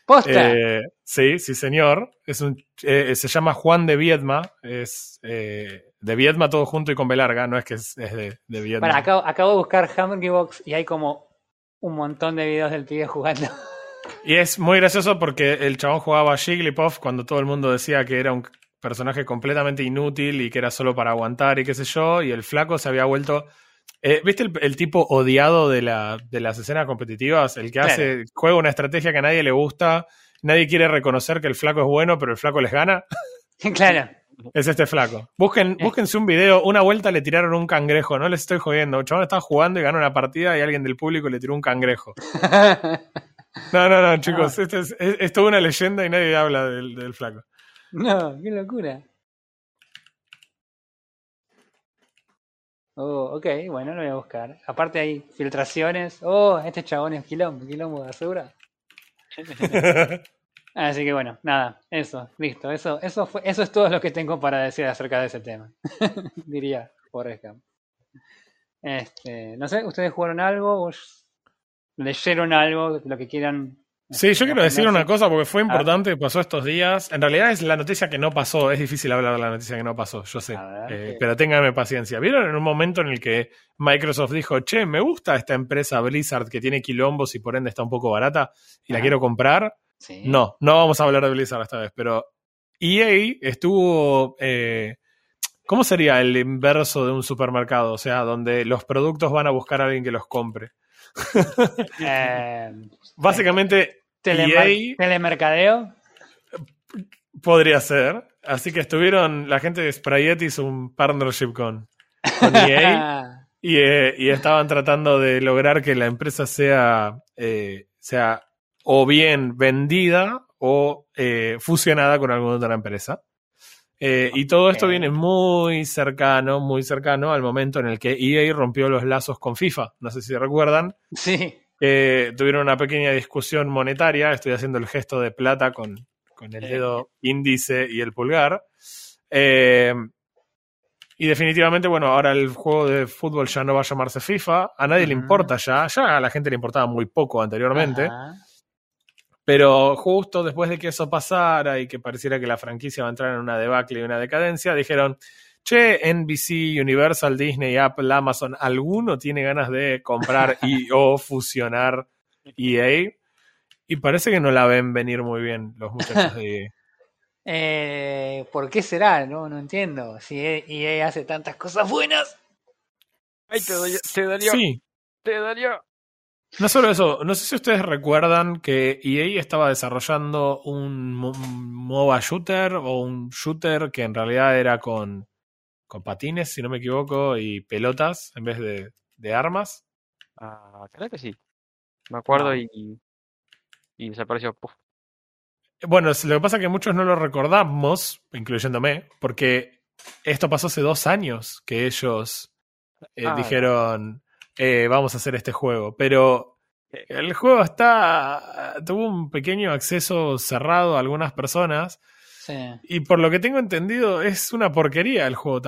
¿Posta? Eh, sí, sí, señor. Es un, eh, se llama Juan de Viedma. Es eh, de Viedma todo junto y con B larga, no es que es, de, de, Viedma. Bueno, acabo, acabo de buscar Hungry Box y hay como un montón de videos del pibe jugando. Y es muy gracioso porque el chabón jugaba a Jigglypuff cuando todo el mundo decía que era un personaje completamente inútil y que era solo para aguantar y qué sé yo, y el flaco se había vuelto... Eh, ¿Viste el, tipo odiado de, la, de las escenas competitivas? El que hace, juega una estrategia que a nadie le gusta, nadie quiere reconocer que el flaco es bueno, pero el flaco les gana. Claro. Es este flaco. Busquen, eh. Búsquense un video. Una vuelta le tiraron un cangrejo. No les estoy jodiendo. El chabón estaba jugando y ganó una partida y alguien del público le tiró un cangrejo. No, no, no, chicos. Esto es, toda una leyenda y nadie habla del flaco. No, qué locura. Oh, ok, bueno, lo voy a buscar. Aparte hay filtraciones. Oh, este chabón es quilombo, quilombo de asegura. Así que bueno, nada, eso, listo. Eso, eso fue, eso es todo lo que tengo para decir acerca de ese tema. Diría Forrest Este, no sé, ¿ustedes jugaron algo? ¿Leyeron algo? Lo que quieran Sí, yo quiero decir una cosa porque fue importante, pasó estos días. En realidad es la noticia que no pasó, es difícil hablar de la noticia que no pasó, yo sé. Eh, pero ténganme paciencia. ¿Vieron en un momento en el que Microsoft dijo, che, me gusta esta empresa Blizzard que tiene quilombos y por ende está un poco barata y la quiero comprar? Sí. No, no vamos a hablar de Blizzard esta vez, pero EA estuvo... eh, ¿Cómo sería el inverso de un supermercado? O sea, donde los productos van a buscar a alguien que los compre. Eh, Básicamente, EA telemercadeo. podría ser. Así que estuvieron, la gente de Sprayette hizo un partnership con, con EA y, eh, y estaban tratando de lograr que la empresa sea, eh, sea o bien vendida o fusionada con alguna otra empresa. Eh, y todo esto viene muy cercano, muy cercano al momento en el que EA rompió los lazos con FIFA. No sé si recuerdan. Sí. Eh, tuvieron una pequeña discusión monetaria. Estoy haciendo el gesto de plata con, con el dedo índice y el pulgar. Eh, y definitivamente, bueno, ahora el juego de fútbol ya no va a llamarse FIFA. A nadie le importa ya. Ya a la gente le importaba muy poco anteriormente. Ajá. Pero justo después de que eso pasara y que pareciera que la franquicia va a entrar en una debacle y una decadencia, dijeron, che, NBC, Universal, Disney, Apple, Amazon, ¿alguno tiene ganas de comprar y o fusionar EA? Y parece que no la ven venir muy bien los muchachos de EA. Eh, ¿Por qué será? No, no entiendo. Si EA hace tantas cosas buenas. Ay, te dolió, te dolió, Sí, te dolió. No solo eso, no sé si ustedes recuerdan que EA estaba desarrollando un mo- MOBA shooter o un shooter que en realidad era con, con patines, si no me equivoco, y pelotas en vez de, de armas. Ah, creo que sí. Me acuerdo No. y, y desapareció. Puf. Bueno, lo que pasa es que muchos no lo recordamos, incluyéndome, porque esto pasó hace dos años que ellos eh, Ah. dijeron, eh, vamos a hacer este juego. Pero Eh. el juego está tuvo un pequeño acceso cerrado a algunas personas Sí. y por lo que tengo entendido es una porquería el juego.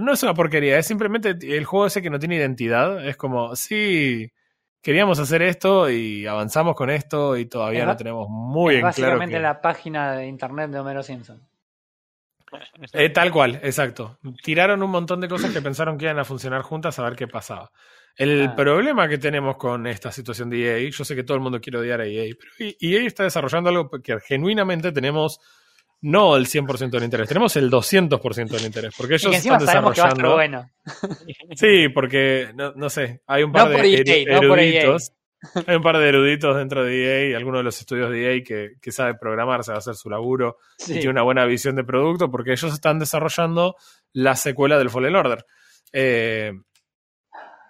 No es una porquería, es simplemente el juego ese que no tiene identidad. Es como, sí, queríamos hacer esto y avanzamos con esto y todavía Es no tenemos muy es en claro básicamente que... la página de internet de Homero Simpson. Eh, tal cual, exacto. Tiraron un montón de cosas que pensaron que iban a funcionar juntas a ver qué pasaba. El Ah. problema que tenemos con esta situación de EA, yo sé que todo el mundo quiere odiar a EA, pero EA está desarrollando algo que genuinamente tenemos no el 100% del interés, tenemos el 200% del interés, porque Y ellos que están sabemos que va a estar desarrollando... bueno. Sí, porque, no, no sé, hay un par No de EA, no EA. eruditos. Hay un par de eruditos dentro de EA algunos de los estudios de EA que, que sabe programar, sabe hacer su laburo y tiene una buena visión de producto porque ellos están desarrollando la secuela del Fallen Order. Eh,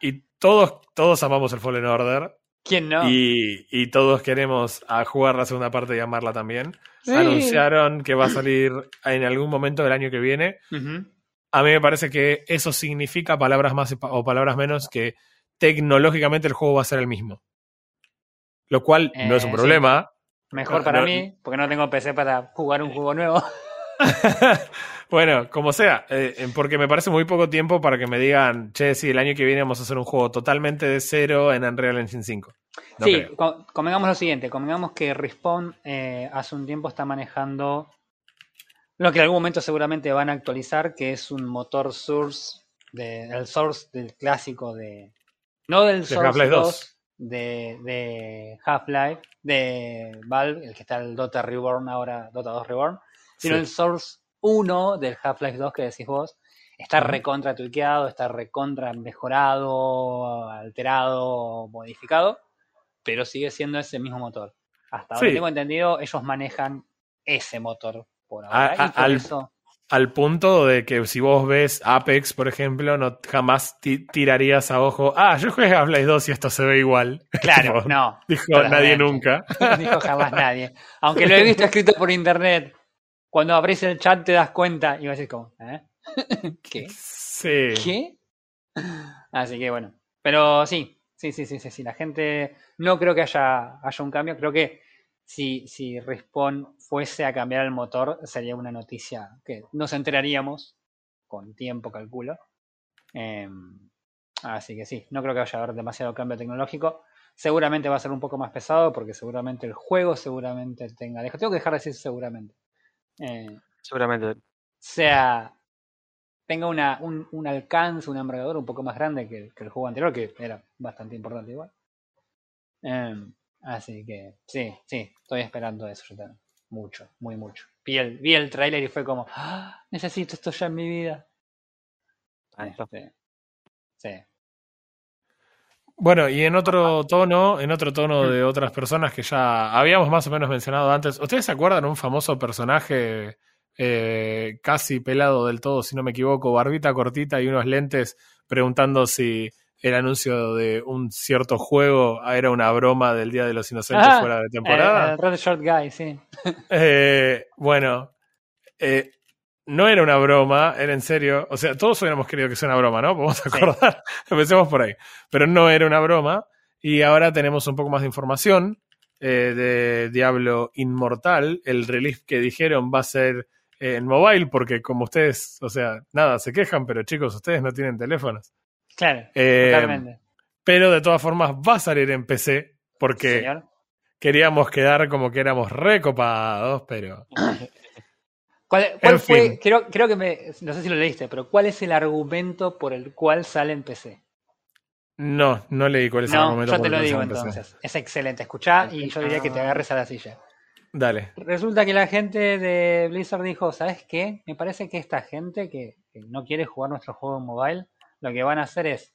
y todos, todos amamos el Fallen Order ¿Quién no? y, y todos queremos a jugar la segunda parte y amarla también. Sí. Anunciaron que va a salir en algún momento del año que viene. A mí me parece que eso significa palabras más o palabras menos que tecnológicamente el juego va a ser el mismo. Lo cual no es un Eh, sí. problema. Mejor No, para no- mí, porque no tengo PC para jugar un juego nuevo. bueno, como sea, eh, porque me parece muy poco tiempo para que me digan, che, sí, el año que viene vamos a hacer un juego totalmente de cero en Unreal Engine 5. No sí, co- convengamos lo siguiente, convengamos que Respawn eh, hace un tiempo está manejando lo que en algún momento seguramente van a actualizar, que es un motor source, de, el source del clásico de... No del source 2, 2. de, de Half-Life, de Valve, el que está el Dota Reborn ahora, Dota 2 Reborn, sino Sí. el source 1 del Half-Life 2 que decís vos. Está recontra tuiqueado, está recontra mejorado, alterado, modificado, pero sigue siendo ese mismo motor. Hasta donde Sí. tengo entendido, ellos manejan ese motor por ahora. a- y por al- eso, Al punto de que si vos ves Apex, por ejemplo, no jamás ti- tirarías a ojo, ah, yo jugué Half-Life 2 y esto se ve igual. claro, no. Dijo nadie nunca. Dijo jamás nadie. Aunque lo he visto escrito por internet. Cuando abrís el chat te das cuenta y vas a decir como, ¿eh? ¿Qué? Sí. ¿Qué? Así que bueno. Pero sí, sí, sí, sí, sí, sí. La gente no creo que haya, haya un cambio. Creo que si, si Respawn fuese a cambiar el motor, sería una noticia que nos enteraríamos con tiempo, calculo. Em, así que sí, no creo que vaya a haber demasiado cambio tecnológico. Seguramente va a ser un poco más pesado porque seguramente el juego seguramente tenga... Tengo que dejar de decir seguramente. Eh, Seguramente. sea tenga una, un, un alcance, un envergadura un poco más grande que, que el juego anterior, que era bastante importante igual. Em, Así que sí, sí, estoy esperando eso yo también. Mucho, muy mucho. Vi el, vi el tráiler y fue como, "Ah, necesito esto ya en mi vida. Ahí está. Este, sí. Bueno, y en otro tono, en otro tono de otras personas que ya habíamos más o menos mencionado antes, ¿ustedes se acuerdan un famoso personaje eh, casi pelado del todo, si no me equivoco, barbita cortita y unos lentes, preguntando si el anuncio de un cierto juego era una broma del Día de los Inocentes Ah, fuera de temporada? Eh, Red Short Guy, sí. Eh, bueno, eh, no era una broma, era en serio. O sea, todos hubiéramos querido que sea una broma, ¿no? Podemos acordar. Empecemos por ahí. Pero no era una broma. Y ahora tenemos un poco más de información eh, de Diablo Inmortal. El release que dijeron va a ser eh, en mobile, porque como ustedes, o sea, nada, se quejan, pero chicos, ustedes no tienen teléfonos. Claro, Eh, totalmente. pero de todas formas va a salir en PC, porque Señor. queríamos quedar como que éramos recopados, pero... ¿Cuál, fue? fin. Creo, creo que me. No sé si lo leíste, pero ¿cuál es el argumento por el cual sale en PC? No, no leí cuál es el No, argumento yo te el lo digo entonces. Es excelente. Escuchá y yo diría que te agarres a la silla. Dale. Resulta que la gente de Blizzard dijo, ¿sabes qué? Me parece que esta gente que, que no quiere jugar nuestro juego en mobile, lo que van a hacer es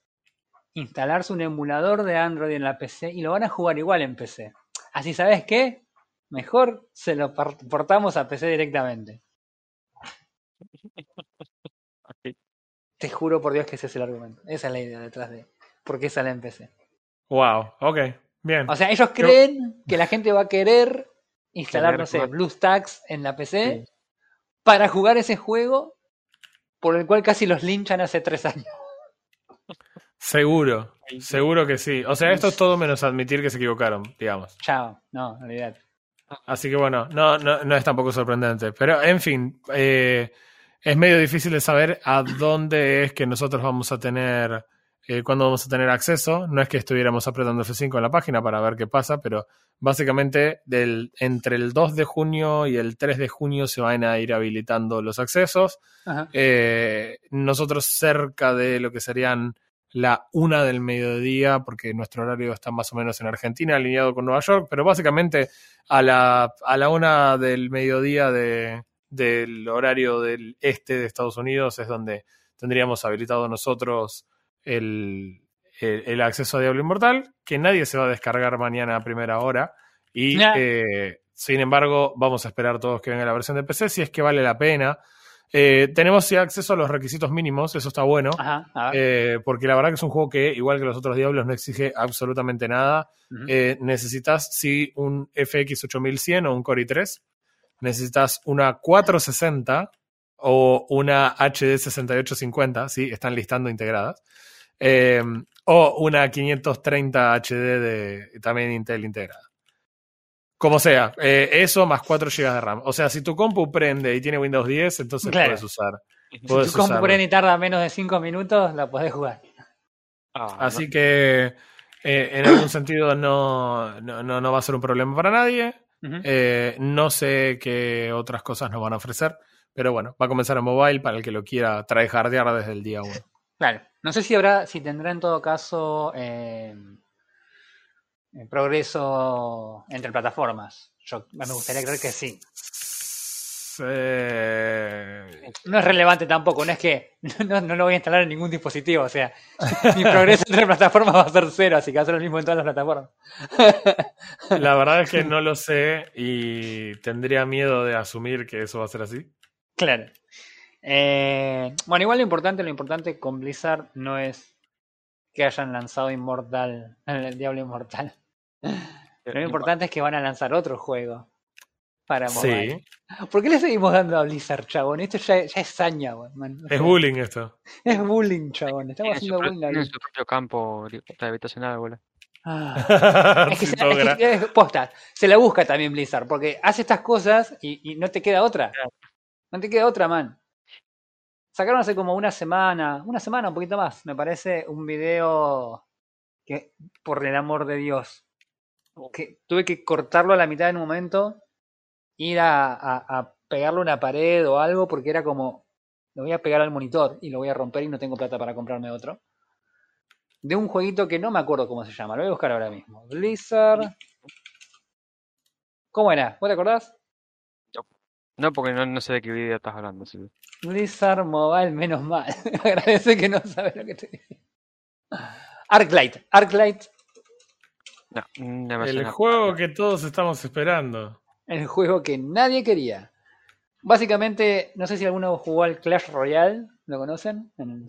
instalarse un emulador de Android en la PC y lo van a jugar igual en PC. Así, ¿sabes qué? Mejor se lo portamos a PC directamente. Te juro por Dios que ese es el argumento. Esa es la idea detrás de por qué sale en PC. Wow, ok, bien. O sea, ellos creen que la gente va a querer instalar, Querer no sé. BlueStacks en la PC Sí. para jugar ese juego por el cual casi los linchan hace tres años. Seguro, seguro que sí. O sea, esto es todo menos admitir que se equivocaron, digamos. Chao, no, olvidate. Así que bueno, no, no, no es tampoco sorprendente. Pero en fin, eh, es medio difícil de saber a dónde es que nosotros vamos a tener, eh, cuándo vamos a tener acceso. No es que estuviéramos apretando F5 en la página para ver qué pasa, pero básicamente del, entre el 2 de junio y el 3 de junio se van a ir habilitando los accesos. Eh, nosotros cerca de lo que serían la una del mediodía, porque nuestro horario está más o menos en Argentina, alineado con Nueva York, pero básicamente a la, a la una del mediodía de, del horario del este de Estados Unidos es donde tendríamos habilitado nosotros el, el, el acceso a Diablo Inmortal, que nadie se va a descargar mañana a primera hora. Y Nah. eh, sin embargo, vamos a esperar todos que venga la versión de PC si es que vale la pena. Eh, tenemos acceso a los requisitos mínimos, eso está bueno. Ajá, eh, porque la verdad que es un juego que, igual que los otros Diablos, no exige absolutamente nada. Eh, necesitas, sí, un FX 8100 o un Core i3. Necesitas una 460 o una HD 6850, sí, están listando integradas. Eh, o una 530 HD de también Intel integrada. Como sea, eh, eso más 4 GB de RAM. O sea, si tu compu prende y tiene Windows 10, entonces Claro. puedes usar. si tu compu prende y tarda menos de 5 minutos, la podés jugar. Ah, Así que eh, en algún sentido no, no, no- no va a ser un problema para nadie. Eh, no sé qué otras cosas nos van a ofrecer, pero bueno, va a comenzar en mobile para el que lo quiera tryhardear desde el día 1. Claro. No sé si habrá, si tendrá en todo caso eh, eh, progreso entre plataformas. Yo me gustaría creer que sí. Eh, No es relevante tampoco, no es que no, no lo voy a instalar en ningún dispositivo, o sea, mi progreso entre plataformas va a ser cero, así que va a ser lo mismo en todas las plataformas. la verdad es que no lo sé y tendría miedo de asumir que eso va a ser así. Claro. Eh, bueno, igual lo importante, lo importante con Blizzard no es que hayan lanzado Inmortal, el Diablo Inmortal. Lo importante es que van a lanzar otro juego para mobile. Sí, ¿Por qué le seguimos dando a Blizzard, chabón? Esto ya, ya es saña, weón, man. Es bullying esto. Es bullying, chabón. Estamos haciendo bullying Blizzard. su propio campo gravitacional, boludo. Ah. Es que, Sí, se, es que- gra- es- posta, se la busca también Blizzard, porque hace estas cosas y, y no te queda otra. No te queda otra, man. Sacaron hace como una semana, una semana, un poquito más, me parece, un video que, por el amor de Dios, que tuve que cortarlo a la mitad en un momento, ir a, a, a pegarle una pared o algo, porque era como, lo voy a pegar al monitor y lo voy a romper y no tengo plata para comprarme otro. De un jueguito que no me acuerdo cómo se llama, lo voy a buscar ahora mismo. Blizzard ¿Cómo era? ¿Vos te acordás? No, porque no, no sé de qué video estás hablando. sí. Blizzard Mobile, menos mal. Agradece que no sabes lo que te dije. Arclight. Arclight, No, no me El suena. juego que todos estamos esperando. El juego que nadie quería. Básicamente, no sé si alguno jugó al Clash Royale. ¿Lo conocen? En el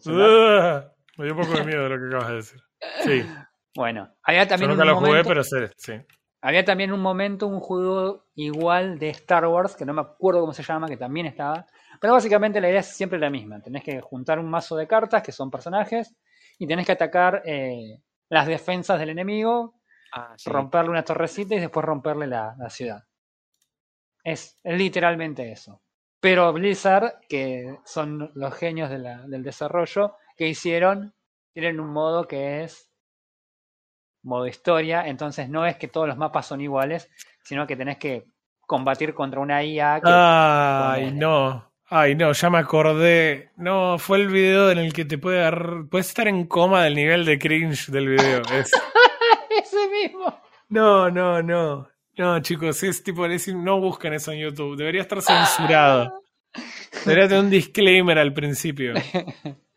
me dio un poco de miedo lo que acabas de decir. Sí, Bueno, había yo también nunca un lo jugué, momento. pero sé, sí. Había también un momento un juego igual de Star Wars, que no me acuerdo cómo se llama, que también estaba. Pero básicamente la idea es siempre la misma. Tenés que juntar un mazo de cartas, que son personajes, y tenés que atacar eh, las defensas del enemigo, Ah, sí. romperle una torrecita y después romperle la, la ciudad. Es, literalmente eso. Pero Blizzard, que son los genios de la- del desarrollo, que hicieron, tienen un modo que es modo historia, entonces no es que todos los mapas son iguales, sino que tenés que combatir contra una IA que Ay, no. Ay, no, ya me acordé. No, fue el video en el que te puede dar. Puedes estar en coma del nivel de cringe del video. Es- ese mismo. No, no, no. No, chicos, es tipo. es- no busquen eso en YouTube. Debería estar censurado. Debería tener un disclaimer al principio.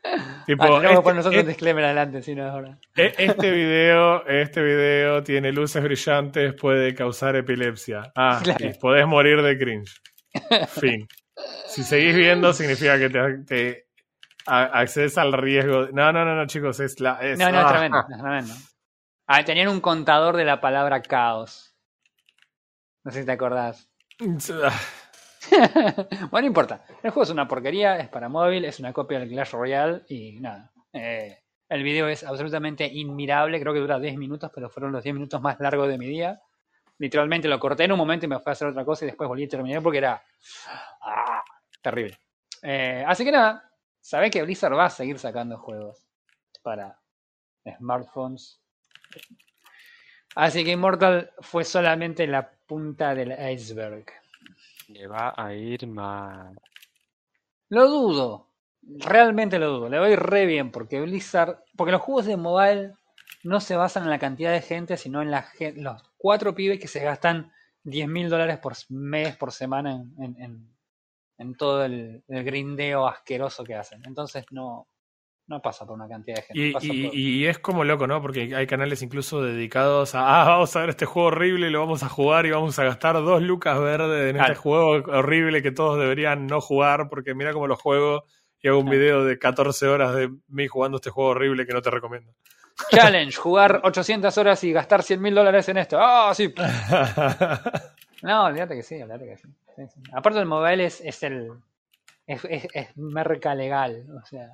Tipo, Ah, este, poner nosotros un disclaimer adelante, si no es ahora. e- este video, este video tiene luces brillantes, puede causar epilepsia. Ah, Claro. y podés morir de cringe. Fin. Si seguís viendo, significa que te, accedes al riesgo. No, no, no, no, chicos, es la. es- No, no, es ah, tremendo, es tremendo. Ah, tenían un contador de la palabra caos. No sé si te acordás. bueno, no importa. El juego es una porquería, es para móvil, es una copia del Clash Royale y nada. Eh, el video es absolutamente inmirable, creo que dura 10 minutos, pero fueron los 10 minutos más largos de mi día. Literalmente lo corté en un momento y me fui a hacer otra cosa y después volví a terminar porque era ah, terrible. Eh, así que nada, sabés que Blizzard va a seguir sacando juegos para smartphones. Así que Immortal fue solamente la punta del iceberg. Le va a ir mal. Lo dudo. Realmente lo dudo. Le voy re bien porque Blizzard. Porque los juegos de mobile no se basan en la cantidad de gente, sino en la los cuatro pibes que se gastan 10 mil dólares por mes, por semana en, en- en- en todo el, el grindeo asqueroso que hacen. Entonces no, no pasa por una cantidad de gente. Y, pasa y- por- y es como loco, ¿no? Porque hay canales incluso dedicados a, ah, vamos a ver este juego horrible y lo vamos a jugar y vamos a gastar dos lucas verdes en Claro. este juego horrible que todos deberían no jugar porque mira cómo lo juego y hago un Claro. video de 14 horas de mí jugando este juego horrible que no te recomiendo. Challenge, jugar 800 horas y gastar 100 mil dólares en esto. ¡Ah, sí! No, olvídate que sí, olvídate que sí. Sí, sí. Aparte el mobile es, es el. Es, es- es merca legal. O sea,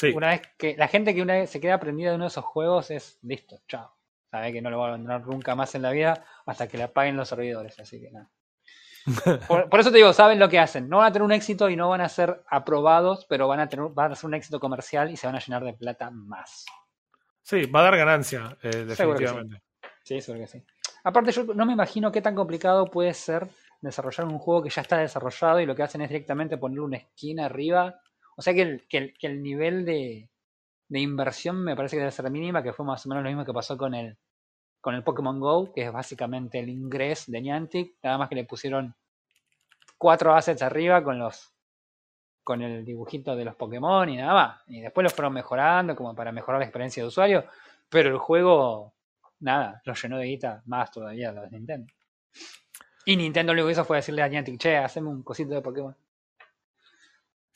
sí, una vez que. La gente que una vez se queda prendida de uno de esos juegos es listo, chao. Sabe que no lo va a abandonar nunca más en la vida hasta que le apaguen los servidores, así que nada. Por, por eso te digo, saben lo que hacen. No van a tener un éxito y no van a ser aprobados, pero van a tener van a ser un éxito comercial y se van a llenar de plata más. sí, va a dar ganancia, eh, que sí. definitivamente. Sí, seguro que sí. Aparte, yo no me imagino qué tan complicado puede ser desarrollar un juego que ya está desarrollado y lo que hacen es directamente ponerle una esquina arriba. O sea que el, nivel de, de inversión me parece que debe ser mínima, que fue más o menos lo mismo que pasó con el, con el Pokémon Go, que es básicamente el Ingress de Niantic, nada más que le pusieron cuatro assets arriba con los con el dibujito de los Pokémon y nada más. Y después los fueron mejorando como para mejorar la experiencia de usuario, pero el juego nada, lo llenó de guita más todavía lo de Nintendo. Y Nintendo lo que hizo fue decirle a Niantic, che, haceme un cosito de Pokémon.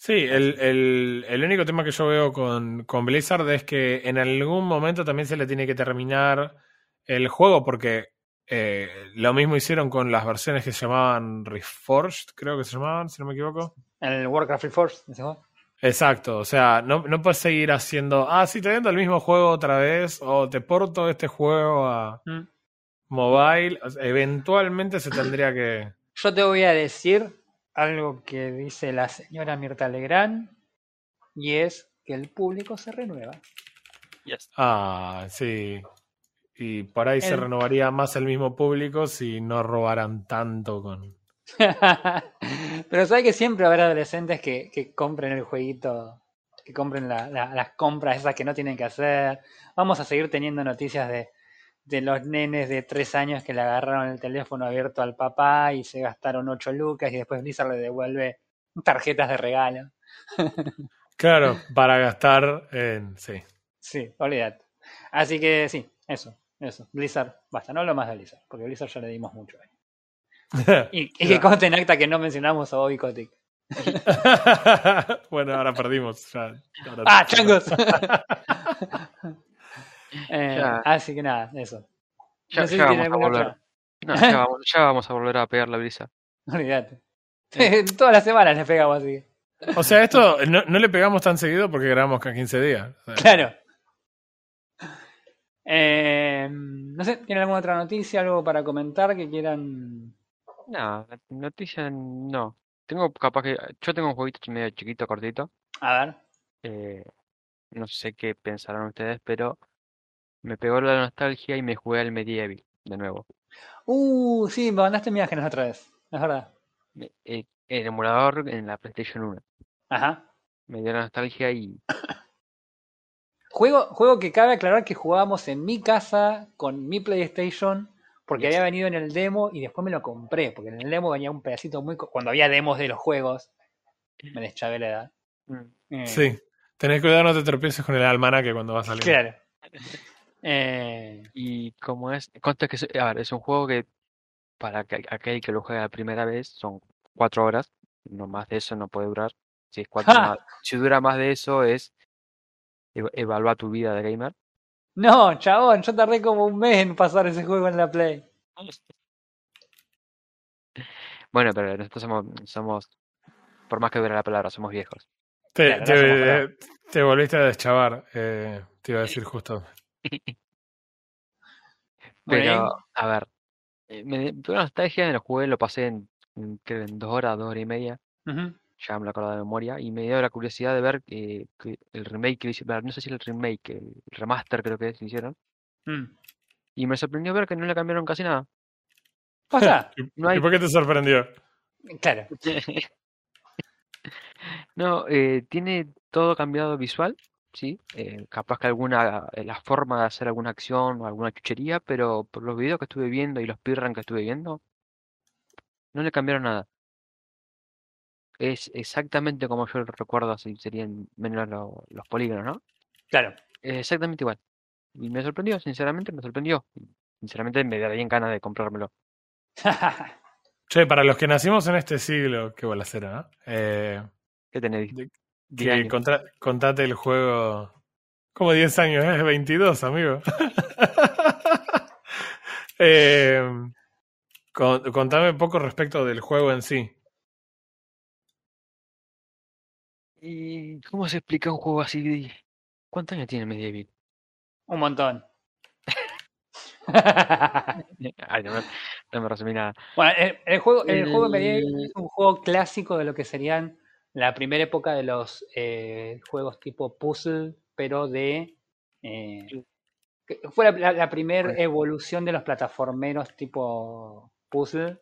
Sí, el, el- el único tema que yo veo con, con Blizzard es que en algún momento también se le tiene que terminar el juego porque eh, lo mismo hicieron con las versiones que se llamaban Reforged, creo que se llamaban, si no me equivoco. El Warcraft Reforged, ese juego. Exacto, o sea, no, no puedes seguir haciendo, ah, sí, te vendo el mismo juego otra vez o te porto este juego a Mm. mobile. O sea, eventualmente se tendría que... Yo te voy a decir algo que dice la señora Mirta Legrand, y es que el público se renueva. Yes. Ah, sí. Y por ahí se renovaría más el mismo público si no robaran tanto con... Pero sabes que siempre habrá adolescentes que, que compren el jueguito, que compren la- la- las compras esas que no tienen que hacer. Vamos a seguir teniendo noticias de, de los nenes de tres años que le agarraron el teléfono abierto al papá y se gastaron ocho lucas y después Blizzard le devuelve tarjetas de regalo. Claro, para gastar en. Sí. Sí, olvídate. Así que sí, eso, eso. Blizzard, basta, no lo más de Blizzard, porque Blizzard ya le dimos mucho ahí. Y, y que conste en acta que no mencionamos a Bobby Kotick. bueno, ahora perdimos. ya. Ahora- ¡Ah, changos! Eh, así que nada, eso. Ya, no sé si ya tiene vamos a volver. No, ya, vamos, ya vamos a volver a pegar la brisa. Olvídate. Todas las semanas le pegamos así. O sea, esto no, no le pegamos tan seguido porque grabamos cada 15 días. O sea, Claro. Eh, no sé, ¿tienen alguna otra noticia, algo para comentar que quieran? No, noticia no. Tengo capaz que. Yo tengo un jueguito medio chiquito, cortito. A ver. eh, no sé qué pensarán ustedes, pero me pegó la nostalgia y me jugué al Medieval de nuevo. Uh, sí, me mandaste imágenes otra vez. Es verdad. Me- eh, el emulador en la PlayStation 1. Ajá. Me dio la nostalgia y. Juego, juego que cabe aclarar que jugábamos en mi casa con mi PlayStation porque había venido en el demo y después me lo compré porque en el demo venía un pedacito muy... co- Cuando había demos de los juegos, me deschavé la edad. mm, Eh, Sí. Tenés cuidado, no te tropieces con el almanaque cuando va a salir. Claro. Eh, Y como es, consta que es, a ver, es un juego que para que, aquel que lo juega la primera vez son cuatro horas, no más de eso no puede durar. Si es cuatro, ¡Ja! más- si dura más de eso es ev- evalúa tu vida de gamer. no, chabón, yo tardé como un mes en pasar ese juego en la Play. Bueno, pero nosotros somos, somos, por más que dure la palabra, somos viejos. Somos te volviste a deschavar, eh, te iba a decir justo. Pero, a ver, eh, me dio nostalgia, me lo jugué, lo pasé en, en, creo en dos horas, dos horas y media. Ya me lo acuerdo de memoria, y me dio la curiosidad de ver eh, que el remake que hicieron, no sé si el remake, el remaster creo que es, que hicieron, Mm. y me sorprendió ver que no le cambiaron casi nada. Posta. ¿Y, No hay- y por qué te sorprendió? Claro. No, eh, tiene todo cambiado visual, sí, eh, capaz que alguna, eh, la forma de hacer alguna acción o alguna chuchería, pero por los videos que estuve viendo y los speedrun que estuve viendo, no le cambiaron nada. Es exactamente como yo lo recuerdo, así serían menos lo- los polígonos, ¿no? Claro. Eh, Exactamente igual. Y me sorprendió, sinceramente me sorprendió. Sinceramente me daría ganas de comprármelo. Che, para los que nacimos en este siglo, qué bolacera, ¿no? Eh, ¿Qué tenés? De- 10 que contra- contate el juego. Como 10 años, es 22, amigo. Eh, con- contame un poco respecto del juego en sí. ¿Y cómo se explica un juego así? de- ¿Cuántos años tiene Medieval? Un montón. Ay, no, me- no me resumí nada. Bueno, el, el juego, el juego Medieval El- es un juego clásico de lo que serían la primera época de los eh, juegos tipo puzzle, pero de... eh, fue la, la, primera evolución de los plataformeros tipo puzzle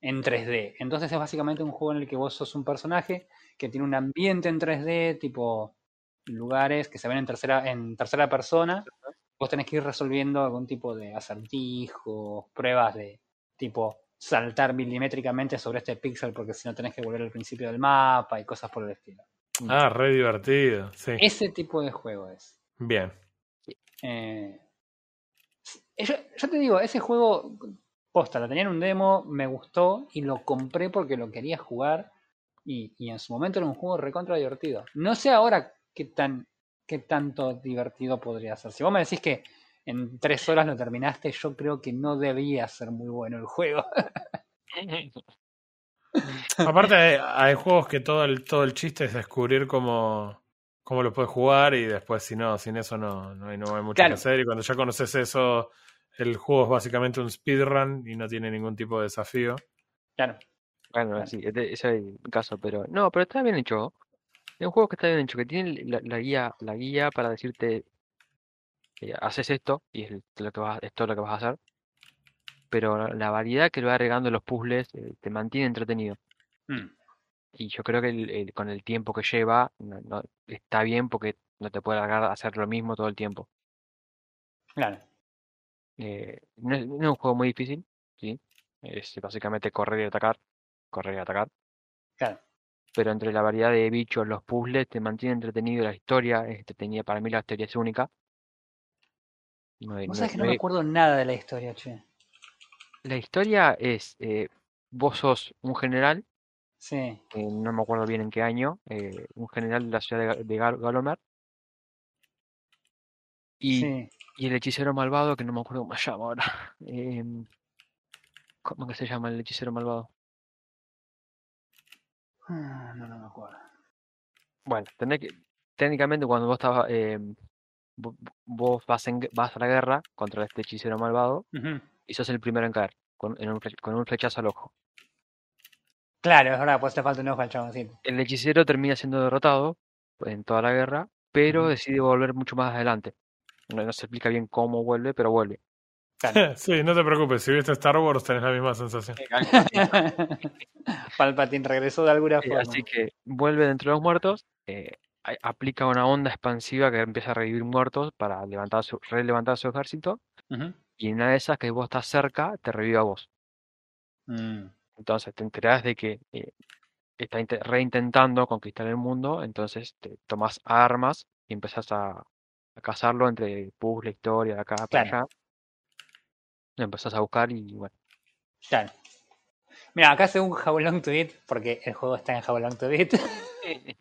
en 3D. Entonces es básicamente un juego en el que vos sos un personaje que tiene un ambiente en 3D, tipo lugares que se ven en tercera, en tercera persona. Vos tenés que ir resolviendo algún tipo de acertijos, pruebas de tipo saltar milimétricamente sobre este píxel porque si no tenés que volver al principio del mapa y cosas por el estilo. Ah, re divertido. Sí. Ese tipo de juego es. Bien. Eh, yo, yo te digo, ese juego, posta, lo tenía en un demo, me gustó y lo compré porque lo quería jugar y, y en su momento era un juego recontra divertido. No sé ahora qué tan qué tanto divertido podría ser. Si vos me decís que en tres horas lo terminaste, yo creo que no debía ser muy bueno el juego. Aparte, hay, hay juegos que todo el, todo el chiste es descubrir cómo, cómo lo puedes jugar y después, si no, sin eso no, no, hay, no hay mucho Claro. que hacer. Y cuando ya conoces eso, el juego es básicamente un speedrun y no tiene ningún tipo de desafío. Claro. Bueno, sí, ese es el caso, pero no, pero está bien hecho. Es un juego que está bien hecho, que tiene la, la guía, la guía para decirte haces esto y es lo que vas, es todo lo que vas a hacer. Pero la, la variedad que le va agregando los puzzles eh, te mantiene entretenido. Mm. Y yo creo que el- el- con el tiempo que lleva no- no- está bien porque no te puede alargar a hacer lo mismo todo el tiempo. Claro. Eh, no, es, no es un juego muy difícil, ¿sí? Es básicamente correr y atacar, correr y atacar. Claro. Pero entre la variedad de bichos, los puzzles, te mantiene entretenido la historia, es entretenida. Para mí la historia es única. No hay- Vos no- sabés que no no me acuerdo nada de la historia, che. La historia es, eh, vos sos un general, Sí. que no me acuerdo bien en qué año, eh, un general de la ciudad de, de Gal- Galomer, y, Sí. y el hechicero malvado, que no me acuerdo cómo se llama ahora. em, ¿cómo que se llama el hechicero malvado? Ah, No, no me acuerdo. Bueno, tenés que, técnicamente cuando vos estabas, em, vos vas, en vas a la guerra contra este hechicero malvado y sos el primero en caer, con, en un, fle- con un flechazo al ojo. Claro, es verdad, pues te falta un ojo al chaboncito. El hechicero termina siendo derrotado en toda la guerra, pero decide volver mucho más adelante. No, no se explica bien cómo vuelve, pero vuelve. Claro. sí, no te preocupes, si viste Star Wars tenés la misma sensación. Palpatine regresó de alguna Eh, forma. así que vuelve dentro de los muertos, eh, aplica una onda expansiva que empieza a revivir muertos para levantar su, relevantar su ejército, Ujú. y en una de esas que vos estás cerca, te revive a vos. Mm. Entonces te enterás de que eh, está inte- reintentando conquistar el mundo, entonces te tomas armas y empezás a, a cazarlo entre puzzle, historia, acá para Claro. allá. Lo empezás a buscar y bueno. Claro. Mira, acá según How Long to Beat, porque el juego está en How Long to Beat,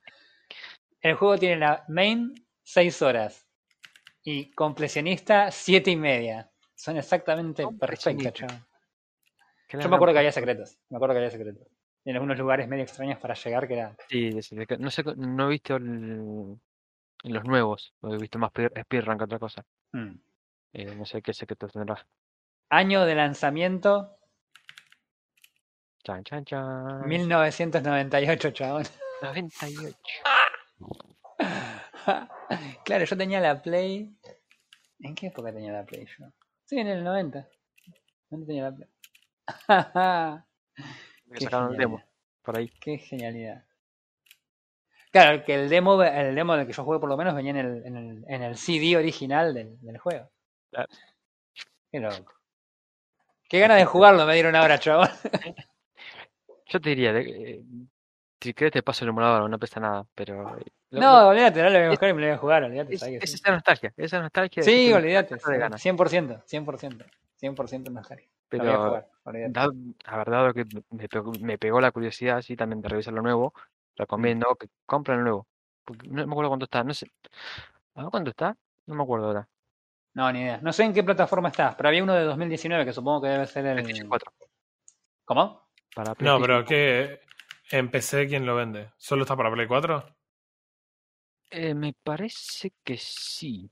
el juego tiene la main 6 horas y completionista 7 y media. Son exactamente perfectas, Completionista. chaval. ¿Qué Yo me acuerdo que había secretos. Me acuerdo que había secretos. Y en algunos lugares medio extraños para llegar que era. Sí, no sé, no he visto el- los nuevos, he visto más speed- speedrun que otra cosa. Mm. Eh, no sé qué secretos tendrá. Año de lanzamiento Chan, chan, chan. 1998, chabón. 98. claro, yo tenía la Play. ¿En qué época tenía la Play yo? Sí, en el 90. ¿Dónde tenía la Play? Que sacaron el demo, por ahí. Qué genialidad. Claro, que el demo, el demo del que yo jugué por lo menos venía en el, en el, en el CD original del, del juego. Claro. Qué loco. Qué ganas de jugarlo me dieron ahora, chaval. Yo te diría, eh, si querés te paso el emulador, no pesa nada, pero... No, olvídate, no lo voy a buscar y me lo voy a jugar, olvídate. es, es sí. esa nostalgia, esa nostalgia. de Sí, olvídate. de ganas. 100%, 100%. 100% nostalgia. Lo voy a Pero jugar, la verdad que me pegó, me pegó la curiosidad así también de revisar lo nuevo, recomiendo que compren lo nuevo. Porque no me acuerdo cuánto está, no sé. ¿A ver cuánto está? No me acuerdo ahora. No, ni idea. No sé en qué plataforma estás, pero había uno de 2019 que supongo que debe ser el. PlayStation 4. ¿Cómo? Para No, pero ¿qué? En PC, ¿quién lo vende? ¿Solo está para Play 4? Eh, me parece que sí.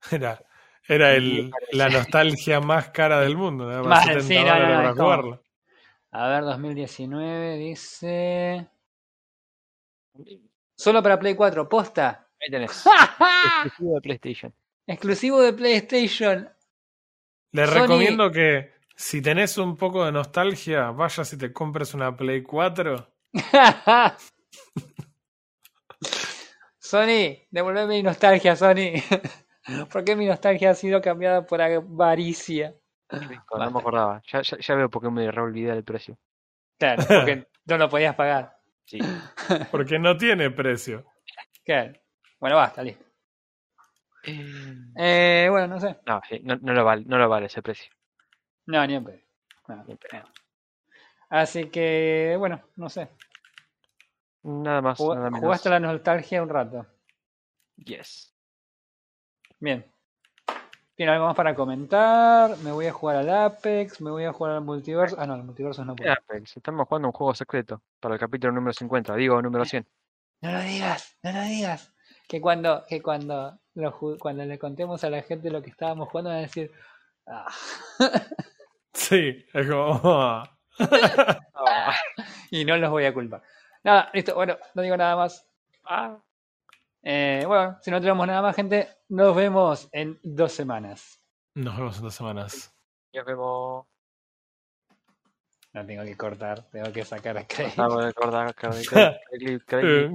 Era, era el, la nostalgia más cara del mundo. ¿no? Mal, 70 sí, no, no, para jugarlo. A ver, 2019 dice. Solo para Play 4, posta. Ahí tenés. Exclusivo de PlayStation. Exclusivo de PlayStation. Le Sony- recomiendo que si tenés un poco de nostalgia, vayas y te compres una Play 4. Sony, devolveme mi nostalgia, Sony. ¿Por qué mi nostalgia ha sido cambiada por avaricia? No me acordaba. Ya, ya, ya veo por qué me reolvidé del precio. Claro, porque no lo podías pagar. Sí. Porque no tiene precio. Claro. Bueno, basta, listo. Eh, Eh, bueno, no sé. no, sí, no, no lo vale, no lo vale ese precio. No, ni en pedo. No. Ni en pedo. Así que, bueno, no sé. Nada más, Jugá- nada menos. Jugaste la nostalgia un rato. Yes. Bien. ¿Tiene algo más para comentar? Me voy a jugar al Apex, me voy a jugar al multiverso. Ah, no, el multiverso no puedo. Apex, estamos jugando un juego secreto para el capítulo número 50, digo número 100. No lo digas, no lo digas. Que cuando, que cuando, lo cuando le contemos a la gente lo que estábamos jugando, van a decir. "Ah". Sí, es como. y no los voy a culpar. Nada, listo, bueno, no digo nada más. Ah, Eh, bueno, si no tenemos nada más, gente, nos vemos en dos semanas. Nos vemos en dos semanas. nos vemos. No tengo que cortar, tengo que sacar a recordar, cada- cada- cada- cada- Eh,